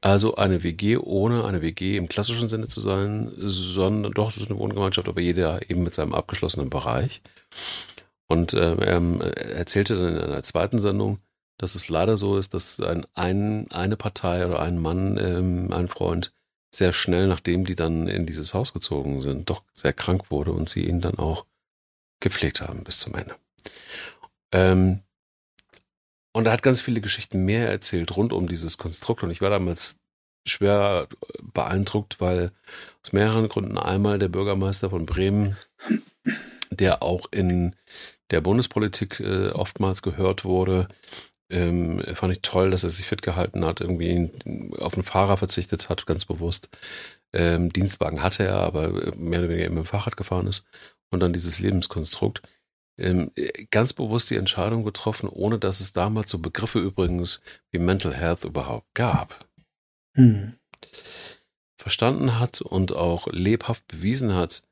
Also eine WG ohne eine WG im klassischen Sinne zu sein, sondern doch, es ist eine Wohngemeinschaft, aber jeder eben mit seinem abgeschlossenen Bereich. Und äh, er erzählte dann in einer zweiten Sendung, dass es leider so ist, dass ein, ein eine Partei oder ein Mann, ähm, ein Freund, sehr schnell, nachdem die dann in dieses Haus gezogen sind, doch sehr krank wurde und sie ihn dann auch gepflegt haben bis zum Ende. Ähm, und er hat ganz viele Geschichten mehr erzählt rund um dieses Konstrukt. Und ich war damals schwer beeindruckt, weil aus mehreren Gründen einmal der Bürgermeister von Bremen, der auch in der Bundespolitik äh, oftmals gehört wurde, ähm, fand ich toll, dass er sich fit gehalten hat, irgendwie auf den Fahrer verzichtet hat, ganz bewusst. Ähm, Dienstwagen hatte er, aber mehr oder weniger immer im Fahrrad gefahren ist. Und dann dieses Lebenskonstrukt ähm, ganz bewusst die Entscheidung getroffen, ohne dass es damals so Begriffe übrigens wie Mental Health überhaupt gab. Hm. Verstanden hat und auch lebhaft bewiesen hat,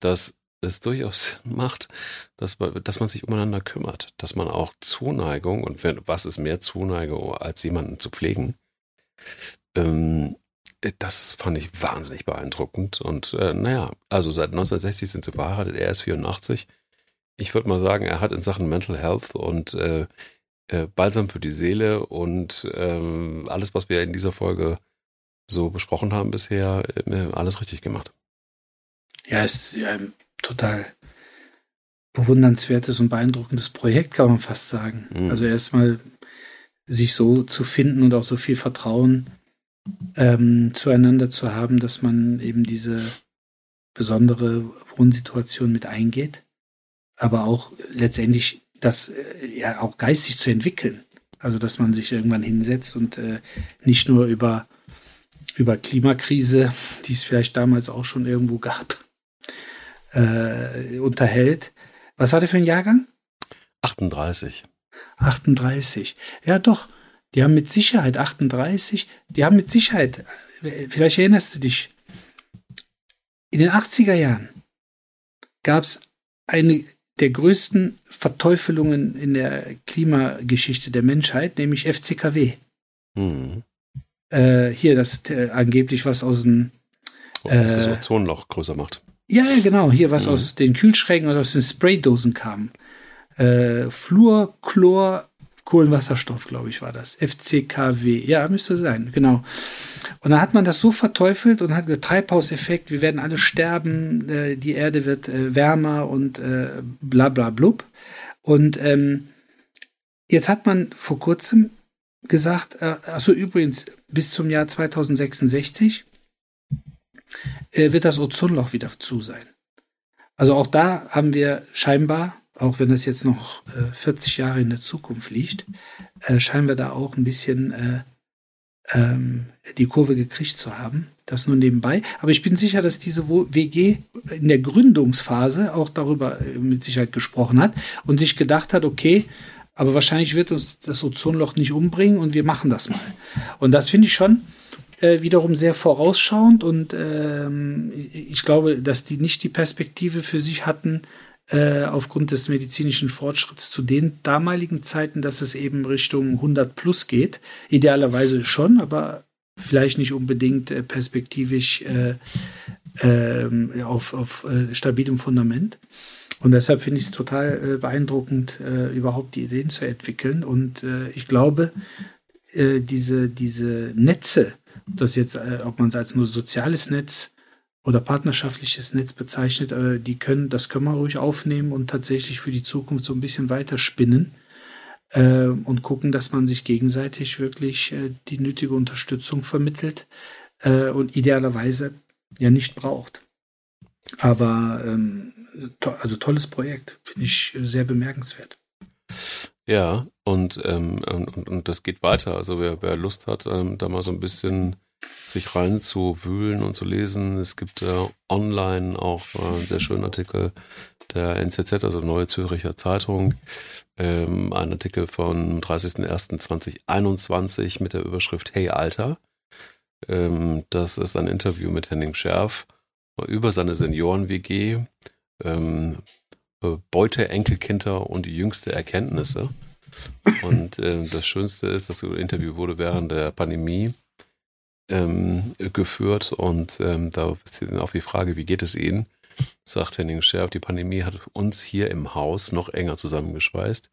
dass es durchaus macht, dass man, dass man sich umeinander kümmert, dass man auch Zuneigung und wenn, was ist mehr Zuneigung als jemanden zu pflegen, ähm, das fand ich wahnsinnig beeindruckend. Und äh, naja, also seit 1960 sind sie verheiratet, er ist 84 ich würde mal sagen, er hat in Sachen Mental Health und äh, äh, Balsam für die Seele und ähm, alles, was wir in dieser Folge so besprochen haben bisher, äh, alles richtig gemacht. Ja, ist ja ein total bewundernswertes und beeindruckendes Projekt, kann man fast sagen. Mhm. Also erstmal sich so zu finden und auch so viel Vertrauen ähm, zueinander zu haben, dass man eben diese besondere Wohnsituation mit eingeht aber auch letztendlich das äh, ja auch geistig zu entwickeln. Also dass man sich irgendwann hinsetzt und äh, nicht nur über, über Klimakrise, die es vielleicht damals auch schon irgendwo gab, äh, unterhält. Was war der für ein Jahrgang? 38. 38. Ja, doch. Die haben mit Sicherheit 38, die haben mit Sicherheit, äh, vielleicht erinnerst du dich, in den 80er Jahren gab es eine der größten Verteufelungen in der Klimageschichte der Menschheit, nämlich FCKW. Mhm. Äh, hier, das äh, angeblich was aus dem oh, äh, das Ozonloch größer macht. Ja, ja, genau. Hier was mhm. aus den Kühlschränken oder aus den Spraydosen kam. Äh, Fluor, Chlor, Kohlenwasserstoff, glaube ich, war das. FCKW. Ja, müsste sein, genau. Und dann hat man das so verteufelt und hat gesagt, Treibhauseffekt, wir werden alle sterben, äh, die Erde wird äh, wärmer und äh, bla bla blub. Und ähm, jetzt hat man vor kurzem gesagt, äh, achso, übrigens, bis zum Jahr 2066 äh, wird das Ozonloch wieder zu sein. Also auch da haben wir scheinbar auch wenn das jetzt noch äh, 40 Jahre in der Zukunft liegt, äh, scheinen wir da auch ein bisschen äh, ähm, die Kurve gekriegt zu haben. Das nur nebenbei. Aber ich bin sicher, dass diese WG in der Gründungsphase auch darüber äh, mit Sicherheit gesprochen hat und sich gedacht hat, okay, aber wahrscheinlich wird uns das Ozonloch nicht umbringen und wir machen das mal. Und das finde ich schon äh, wiederum sehr vorausschauend und ähm, ich glaube, dass die nicht die Perspektive für sich hatten, äh, aufgrund des medizinischen Fortschritts zu den damaligen Zeiten, dass es eben Richtung 100 plus geht. Idealerweise schon, aber vielleicht nicht unbedingt äh, perspektivisch äh, äh, auf, auf äh, stabilem Fundament. Und deshalb finde ich es total beeindruckend, überhaupt die Ideen zu entwickeln. Und ich glaube, diese, diese Netze, das jetzt, ob man es als nur soziales Netz oder partnerschaftliches Netz bezeichnet, äh, die können, das können wir ruhig aufnehmen und tatsächlich für die Zukunft so ein bisschen weiter spinnen äh, und gucken, dass man sich gegenseitig wirklich äh, die nötige Unterstützung vermittelt äh, und idealerweise ja nicht braucht. Aber ähm, to also tolles Projekt, finde ich sehr bemerkenswert. Ja, und, ähm, und, und das geht weiter. Also wer, wer Lust hat, ähm, da mal so ein bisschen sich rein zu wühlen und zu lesen. Es gibt äh, online auch äh, sehr schönen Artikel der NZZ, also Neue Züricher Zeitung, ähm, ein Artikel vom 30.01.2021 mit der Überschrift Hey Alter. Ähm, das ist ein Interview mit Henning Scherf über seine Senioren-WG, ähm, Beute, Enkelkinder und die jüngste Erkenntnisse. Und äh, das Schönste ist, das Interview wurde während der Pandemie ähm, geführt und ähm, da auf die Frage, wie geht es Ihnen, sagt Henning Scherf, die Pandemie hat uns hier im Haus noch enger zusammengeschweißt.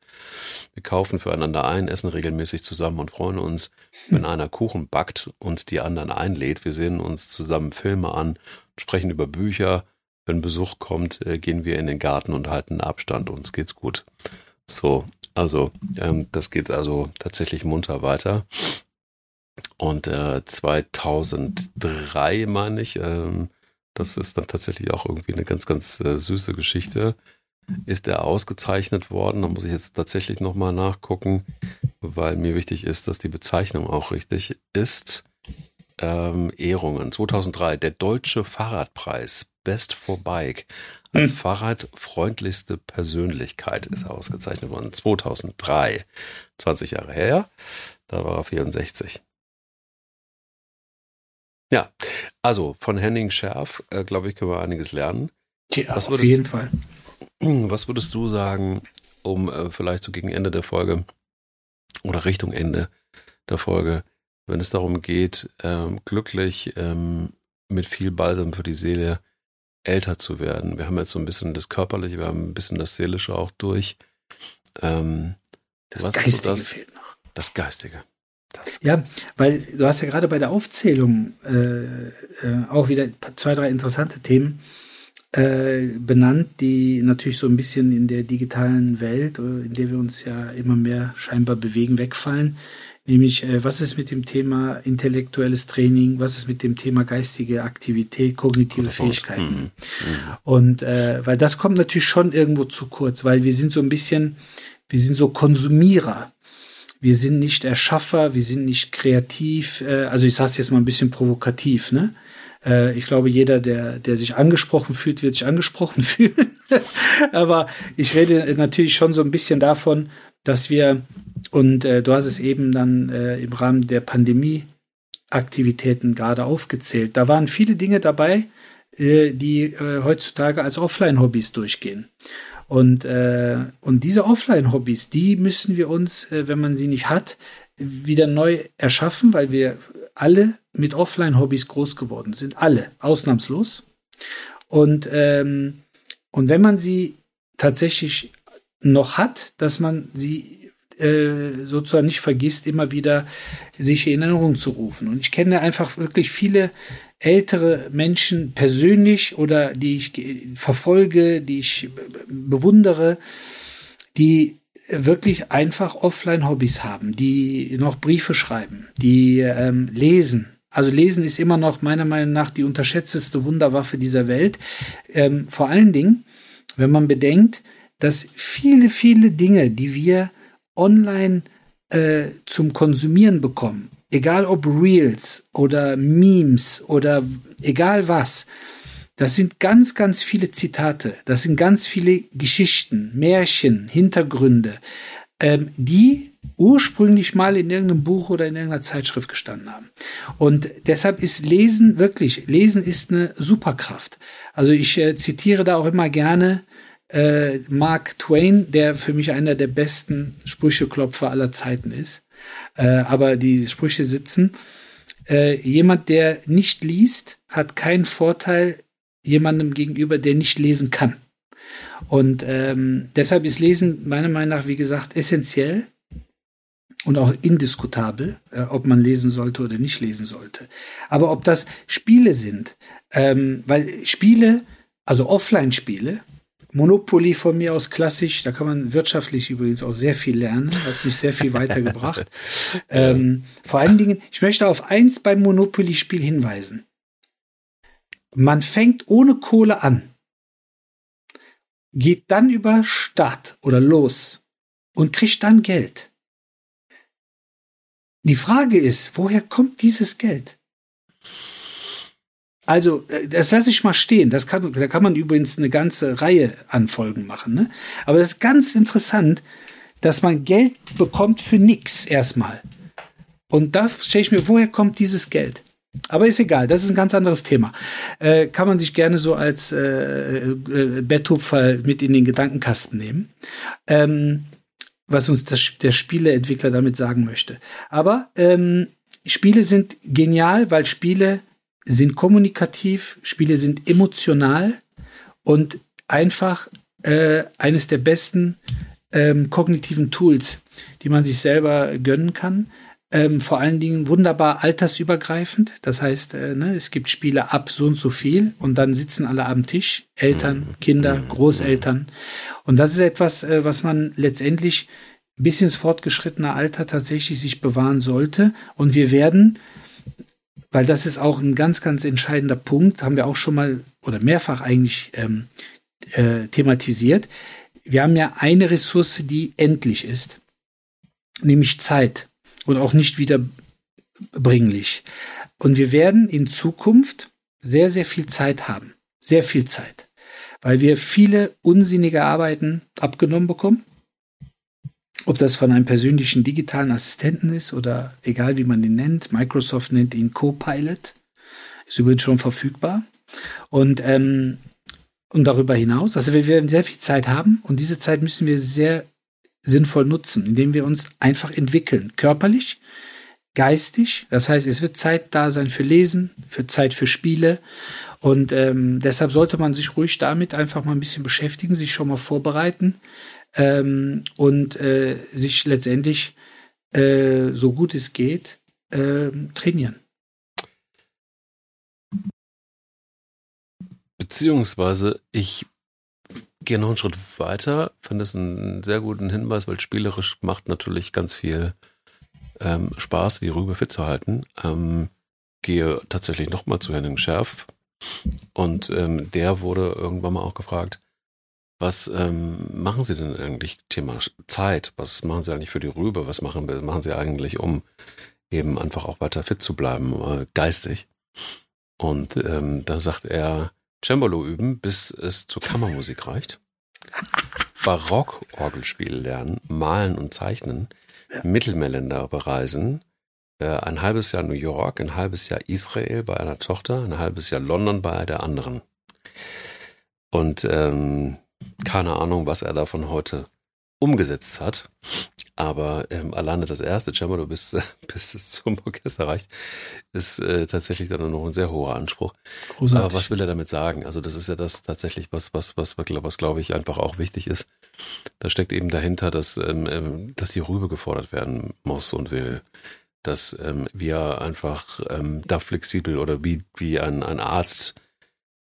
Wir kaufen füreinander ein, essen regelmäßig zusammen und freuen uns, wenn einer Kuchen backt und die anderen einlädt. Wir sehen uns zusammen Filme an, sprechen über Bücher. Wenn Besuch kommt, äh, gehen wir in den Garten und halten Abstand. Uns geht's gut. So, also ähm, das geht also tatsächlich munter weiter. Und äh, 2003 meine ich, ähm, das ist dann tatsächlich auch irgendwie eine ganz, ganz äh, süße Geschichte. Ist er ausgezeichnet worden? Da muss ich jetzt tatsächlich nochmal nachgucken, weil mir wichtig ist, dass die Bezeichnung auch richtig ist. Ähm, Ehrungen 2003, der Deutsche Fahrradpreis Best for Bike als hm. fahrradfreundlichste Persönlichkeit ist er ausgezeichnet worden. 2003, 20 Jahre her, da war er 64. Ja, also von Henning Schärf, äh, glaube ich, können wir einiges lernen. Ja, was auf würdest, jeden Fall. Was würdest du sagen, um äh, vielleicht so gegen Ende der Folge oder Richtung Ende der Folge, wenn es darum geht, ähm, glücklich ähm, mit viel Balsam für die Seele älter zu werden. Wir haben jetzt so ein bisschen das Körperliche, wir haben ein bisschen das Seelische auch durch. Ähm, das Geistige so das, fehlt noch. Das Geistige. Ja, weil du hast ja gerade bei der Aufzählung äh, äh, auch wieder zwei, drei interessante Themen äh, benannt, die natürlich so ein bisschen in der digitalen Welt, äh, in der wir uns ja immer mehr scheinbar bewegen, wegfallen. Nämlich, äh, was ist mit dem Thema intellektuelles Training, was ist mit dem Thema geistige Aktivität, kognitive Fähigkeiten. Mhm. Mhm. Und äh, weil das kommt natürlich schon irgendwo zu kurz, weil wir sind so ein bisschen, wir sind so Konsumierer wir sind nicht Erschaffer, wir sind nicht kreativ. Äh, also ich sage es jetzt mal ein bisschen provokativ, ne? Äh, ich glaube, jeder, der, der sich angesprochen fühlt, wird sich angesprochen fühlen. Aber ich rede natürlich schon so ein bisschen davon, dass wir, und äh, du hast es eben dann äh, im Rahmen der Pandemie Aktivitäten gerade aufgezählt. Da waren viele Dinge dabei, äh, die äh, heutzutage als Offline-Hobbys durchgehen. Und, äh, und diese Offline-Hobbys, die müssen wir uns, äh, wenn man sie nicht hat, wieder neu erschaffen, weil wir alle mit Offline-Hobbys groß geworden sind. Alle, ausnahmslos. Und, ähm, und wenn man sie tatsächlich noch hat, dass man sie äh, sozusagen nicht vergisst, immer wieder sich in Erinnerung zu rufen. Und ich kenne einfach wirklich viele ältere Menschen persönlich oder die ich verfolge, die ich bewundere, die wirklich einfach Offline-Hobbys haben, die noch Briefe schreiben, die ähm, lesen. Also lesen ist immer noch meiner Meinung nach die unterschätzteste Wunderwaffe dieser Welt. Ähm, vor allen Dingen, wenn man bedenkt, dass viele, viele Dinge, die wir online äh, zum Konsumieren bekommen, egal ob Reels oder Memes oder egal was, das sind ganz, ganz viele Zitate, das sind ganz viele Geschichten, Märchen, Hintergründe, ähm, die ursprünglich mal in irgendeinem Buch oder in irgendeiner Zeitschrift gestanden haben. Und deshalb ist Lesen wirklich, Lesen ist eine Superkraft. Also ich äh, zitiere da auch immer gerne äh, Mark Twain, der für mich einer der besten Sprücheklopfer aller Zeiten ist äh, aber die Sprüche sitzen. Äh, jemand, der nicht liest, hat keinen Vorteil jemandem gegenüber, der nicht lesen kann. Und ähm, deshalb ist Lesen meiner Meinung nach, wie gesagt, essentiell und auch indiskutabel, äh, ob man lesen sollte oder nicht lesen sollte. Aber ob das Spiele sind, ähm, weil Spiele, also Offline-Spiele, Monopoly von mir aus klassisch, da kann man wirtschaftlich übrigens auch sehr viel lernen, hat mich sehr viel weitergebracht. ähm, vor allen Dingen, ich möchte auf eins beim Monopoly-Spiel hinweisen. Man fängt ohne Kohle an, geht dann über Start oder los und kriegt dann Geld. Die Frage ist, woher kommt dieses Geld? Also, äh, das lasse ich mal stehen. Das kann, da kann man übrigens eine ganze Reihe an Folgen machen. Ne? Aber das ist ganz interessant, dass man Geld bekommt für nichts erstmal. Und da stelle ich mir, woher kommt dieses Geld? Aber ist egal, das ist ein ganz anderes Thema. Äh, kann man sich gerne so als äh, äh, Betthupfer mit in den Gedankenkasten nehmen. Ähm, was uns das, der Spieleentwickler damit sagen möchte. Aber ähm, Spiele sind genial, weil Spiele sind kommunikativ, Spiele sind emotional und einfach äh, eines der besten ähm, kognitiven Tools, die man sich selber gönnen kann. Ähm, vor allen Dingen wunderbar altersübergreifend. Das heißt, äh, ne, es gibt Spiele ab so und so viel und dann sitzen alle am Tisch, Eltern, mhm. Kinder, mhm. Großeltern. Und das ist etwas, äh, was man letztendlich bis ins fortgeschrittene Alter tatsächlich sich bewahren sollte. Und wir werden, weil das ist auch ein ganz, ganz entscheidender Punkt, haben wir auch schon mal oder mehrfach eigentlich ähm, äh, thematisiert. Wir haben ja eine Ressource, die endlich ist, nämlich Zeit und auch nicht wiederbringlich. Und wir werden in Zukunft sehr, sehr viel Zeit haben. Sehr viel Zeit. Weil wir viele unsinnige Arbeiten abgenommen bekommen ob das von einem persönlichen digitalen Assistenten ist oder egal wie man ihn nennt. Microsoft nennt ihn Copilot. Ist übrigens schon verfügbar. Und, ähm, und darüber hinaus, also wir werden sehr viel Zeit haben und diese Zeit müssen wir sehr sinnvoll nutzen, indem wir uns einfach entwickeln. Körperlich, geistig. Das heißt, es wird Zeit da sein für Lesen, für Zeit für Spiele. Und ähm, deshalb sollte man sich ruhig damit einfach mal ein bisschen beschäftigen, sich schon mal vorbereiten ähm, und äh, sich letztendlich äh, so gut es geht äh, trainieren. Beziehungsweise ich gehe noch einen Schritt weiter, finde es einen sehr guten Hinweis, weil spielerisch macht natürlich ganz viel ähm, Spaß, die Rübe fit zu halten. Ähm, gehe tatsächlich nochmal zu Henning Scherf und ähm, der wurde irgendwann mal auch gefragt, was ähm, machen Sie denn eigentlich Thema Zeit? Was machen Sie eigentlich für die Rübe? Was machen, machen Sie eigentlich, um eben einfach auch weiter fit zu bleiben, äh, geistig? Und ähm, da sagt er, Cembalo üben, bis es zur Kammermusik reicht. Barockorgelspiel lernen, malen und zeichnen, ja. Mittelmeerländer bereisen, äh, ein halbes Jahr New York, ein halbes Jahr Israel bei einer Tochter, ein halbes Jahr London bei der anderen. Und ähm, keine Ahnung, was er davon heute umgesetzt hat. Aber ähm, alleine das erste Cembalo, bis, äh, bis es zum Orchester reicht, ist äh, tatsächlich dann noch ein sehr hoher Anspruch. Großartig. Aber was will er damit sagen? Also das ist ja das tatsächlich, was, was, was, was, was glaube ich einfach auch wichtig ist. Da steckt eben dahinter, dass, ähm, ähm, dass die Rübe gefordert werden muss und will. Dass ähm, wir einfach ähm, da flexibel oder wie, wie ein, ein Arzt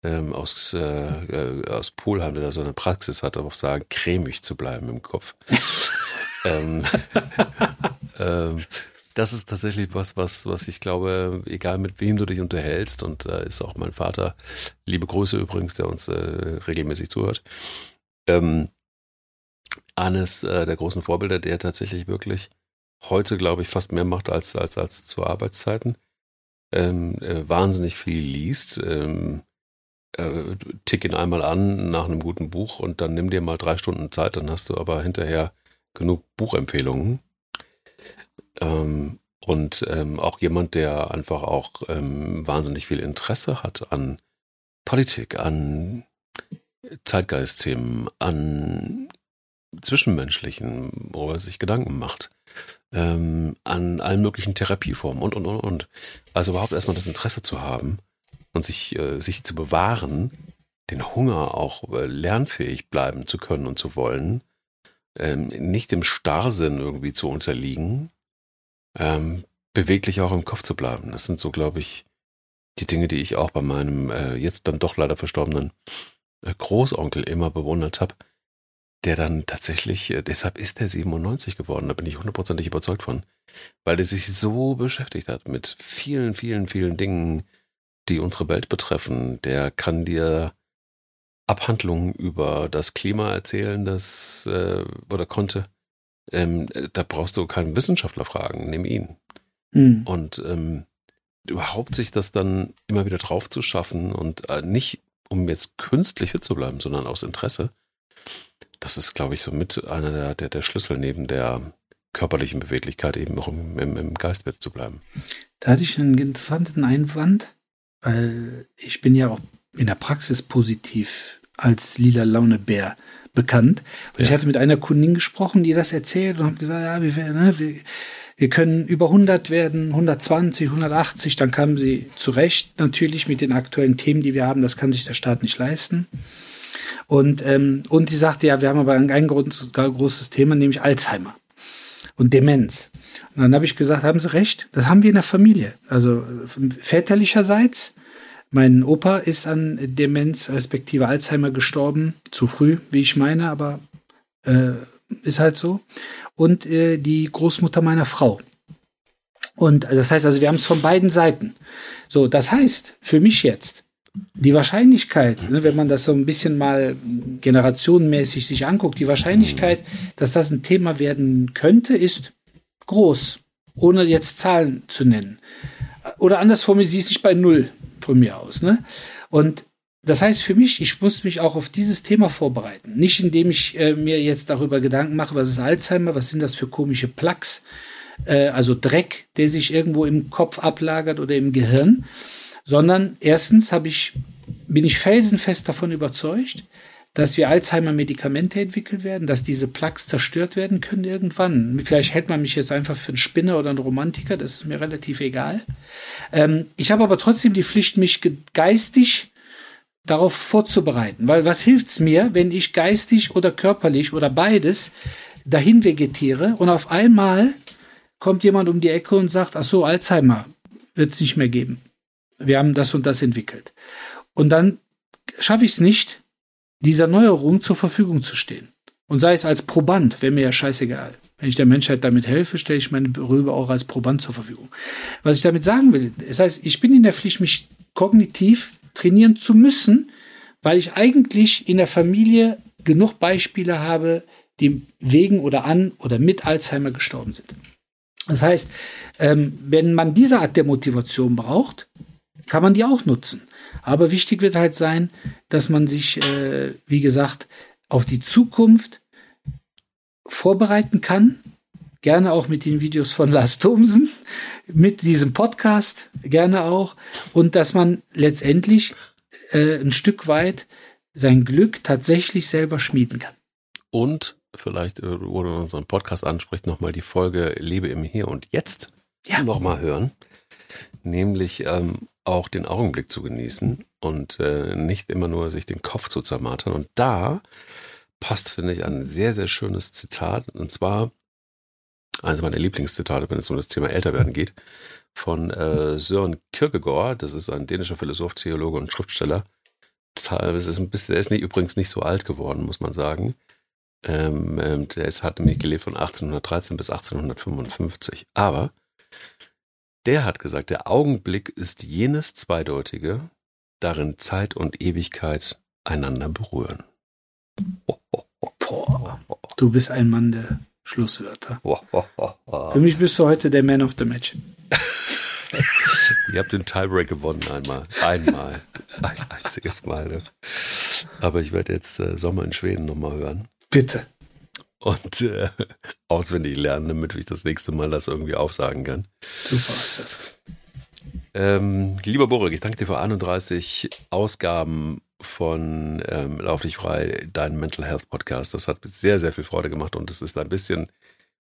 ähm, aus, äh, äh, aus Polheim, der da so eine Praxis hat, darauf sagen, cremig zu bleiben im Kopf. ähm, ähm, das ist tatsächlich was, was, was ich glaube, egal mit wem du dich unterhältst, und da äh, ist auch mein Vater, liebe Grüße übrigens, der uns äh, regelmäßig zuhört, ähm, eines äh, der großen Vorbilder, der tatsächlich wirklich heute, glaube ich, fast mehr macht als, als, als zu Arbeitszeiten. Ähm, äh, wahnsinnig viel liest, ähm, äh, tick ihn einmal an nach einem guten Buch und dann nimm dir mal drei Stunden Zeit, dann hast du aber hinterher genug Buchempfehlungen. Ähm, und ähm, auch jemand, der einfach auch ähm, wahnsinnig viel Interesse hat an Politik, an Zeitgeistthemen, an Zwischenmenschlichen, wo er sich Gedanken macht, ähm, an allen möglichen Therapieformen und, und, und, und. Also überhaupt erstmal das Interesse zu haben und sich, äh, sich zu bewahren, den Hunger auch äh, lernfähig bleiben zu können und zu wollen, ähm, nicht dem Starrsinn irgendwie zu unterliegen, ähm, beweglich auch im Kopf zu bleiben. Das sind so, glaube ich, die Dinge, die ich auch bei meinem äh, jetzt dann doch leider verstorbenen äh, Großonkel immer bewundert habe, der dann tatsächlich, äh, deshalb ist er 97 geworden, da bin ich hundertprozentig überzeugt von, weil er sich so beschäftigt hat mit vielen, vielen, vielen Dingen, die unsere Welt betreffen. Der kann dir Abhandlungen über das Klima erzählen, das äh, oder konnte. Ähm, da brauchst du keinen Wissenschaftler fragen, nimm ihn. Mhm. Und ähm, überhaupt sich das dann immer wieder drauf zu schaffen und äh, nicht, um jetzt künstlich fit zu bleiben, sondern aus Interesse, das ist, glaube ich, so mit einer der, der, der Schlüssel neben der körperlichen Beweglichkeit eben auch im, im, im Geist zu bleiben. Da hatte ich einen interessanten Einwand weil ich bin ja auch in der Praxis positiv als lila Launebär bekannt. Und ja. ich hatte mit einer Kundin gesprochen, die das erzählt und habe gesagt, ja, wir, ne, wir, wir können über 100 werden, 120, 180. Dann kam sie zurecht natürlich mit den aktuellen Themen, die wir haben. Das kann sich der Staat nicht leisten. Und, ähm, und sie sagte, ja, wir haben aber ein, ein großes Thema, nämlich Alzheimer und Demenz. Und dann habe ich gesagt, haben Sie recht, das haben wir in der Familie. Also väterlicherseits, mein Opa ist an Demenz respektive Alzheimer gestorben, zu früh, wie ich meine, aber äh, ist halt so. Und äh, die Großmutter meiner Frau. Und das heißt also, wir haben es von beiden Seiten. So, das heißt, für mich jetzt, die Wahrscheinlichkeit, ne, wenn man das so ein bisschen mal generationenmäßig sich anguckt, die Wahrscheinlichkeit, dass das ein Thema werden könnte, ist groß, ohne jetzt Zahlen zu nennen. Oder anders formuliert, sie ist nicht bei null von mir aus. Ne? Und das heißt für mich, ich muss mich auch auf dieses Thema vorbereiten. Nicht indem ich äh, mir jetzt darüber Gedanken mache, was ist Alzheimer, was sind das für komische Plaques, äh, also Dreck, der sich irgendwo im Kopf ablagert oder im Gehirn, sondern erstens ich, bin ich felsenfest davon überzeugt, dass wir Alzheimer-Medikamente entwickelt werden, dass diese Plaques zerstört werden können irgendwann. Vielleicht hält man mich jetzt einfach für einen Spinner oder einen Romantiker, das ist mir relativ egal. Ähm, ich habe aber trotzdem die Pflicht, mich geistig darauf vorzubereiten, weil was hilft's mir, wenn ich geistig oder körperlich oder beides dahin vegetiere und auf einmal kommt jemand um die Ecke und sagt, ach so, Alzheimer wird's nicht mehr geben. Wir haben das und das entwickelt. Und dann schaffe ich es nicht, dieser Neuerung zur Verfügung zu stehen. Und sei es als Proband, wäre mir ja scheißegal. Wenn ich der Menschheit damit helfe, stelle ich meine Rübe auch als Proband zur Verfügung. Was ich damit sagen will, das heißt, ich bin in der Pflicht, mich kognitiv trainieren zu müssen, weil ich eigentlich in der Familie genug Beispiele habe, die wegen oder an oder mit Alzheimer gestorben sind. Das heißt, ähm, wenn man diese Art der Motivation braucht, kann man die auch nutzen. Aber wichtig wird halt sein, dass man sich, äh, wie gesagt, auf die Zukunft vorbereiten kann. Gerne auch mit den Videos von Lars Thomsen, mit diesem Podcast, gerne auch. Und dass man letztendlich äh, ein Stück weit sein Glück tatsächlich selber schmieden kann. Und vielleicht, äh, wo du unseren Podcast anspricht, nochmal die Folge Lebe im Hier und Jetzt ja. nochmal hören. Nämlich ähm, auch den Augenblick zu genießen und äh, nicht immer nur sich den Kopf zu zermartern. Und da passt, finde ich, ein sehr, sehr schönes Zitat. Und zwar eines meiner Lieblingszitate, wenn es um das Thema Älterwerden geht, von äh, Søren Kierkegaard. Das ist ein dänischer Philosoph, Theologe und Schriftsteller. Das ist ein bisschen, der ist nicht, übrigens nicht so alt geworden, muss man sagen. Ähm, ähm der ist, hat nämlich gelebt von 1813 bis 1855. Aber der hat gesagt, der Augenblick ist jenes Zweideutige, darin Zeit und Ewigkeit einander berühren. Du bist ein Mann der Schlusswörter. Für mich bist du heute der Man of the Match. Ihr habt den Tiebreak gewonnen einmal. Einmal. Ein einziges Mal. Ne? Aber ich werde jetzt äh, Sommer in Schweden nochmal hören. Bitte und äh, auswendig lernen, damit ich das nächste Mal das irgendwie aufsagen kann. Super ist das. Ähm, lieber Borik, ich danke dir für 31 Ausgaben von ähm, Lauf dich frei, dein Mental Health Podcast. Das hat sehr, sehr viel Freude gemacht und es ist ein bisschen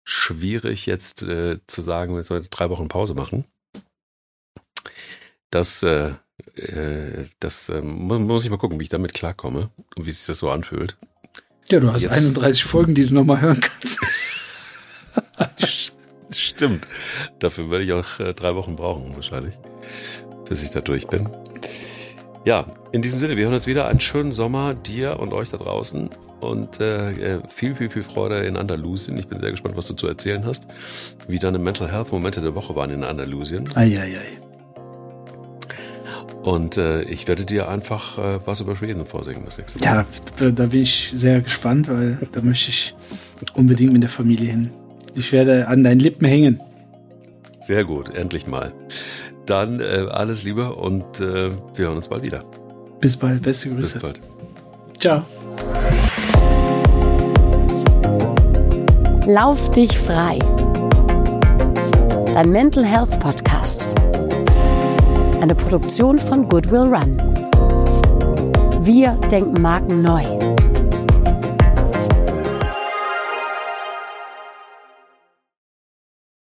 schwierig jetzt äh, zu sagen, wir sollen drei Wochen Pause machen. Das, äh, äh das äh, muss ich mal gucken, wie ich damit klarkomme und wie sich das so anfühlt. Ja, du hast Jetzt. 31 Folgen, die du nochmal hören kannst. Stimmt. Dafür werde ich auch äh, drei Wochen brauchen, wahrscheinlich, bis ich da durch bin. Ja, in diesem Sinne, wir hören uns wieder. Einen schönen Sommer dir und euch da draußen. Und äh, äh viel, viel, viel Freude in Andalusien. Ich bin sehr gespannt, was du zu erzählen hast. Wie deine Mental Health Momente der Woche waren in Andalusien. Eieiei. Ei, ei. Und äh, ich werde dir einfach äh, was über Schweden vorsingen das nächste Mal. Ja, da bin ich sehr gespannt, weil da möchte ich unbedingt mit der Familie hin. Ich werde an deinen Lippen hängen. Sehr gut, endlich mal. Dann äh, alles Liebe und äh, wir hören uns bald wieder. Bis bald, beste Grüße. Bis bald. Ciao. Lauf dich frei. Dein Mental Health Podcast eine Produktion von Goodwill Run. Wir denken Marken neu.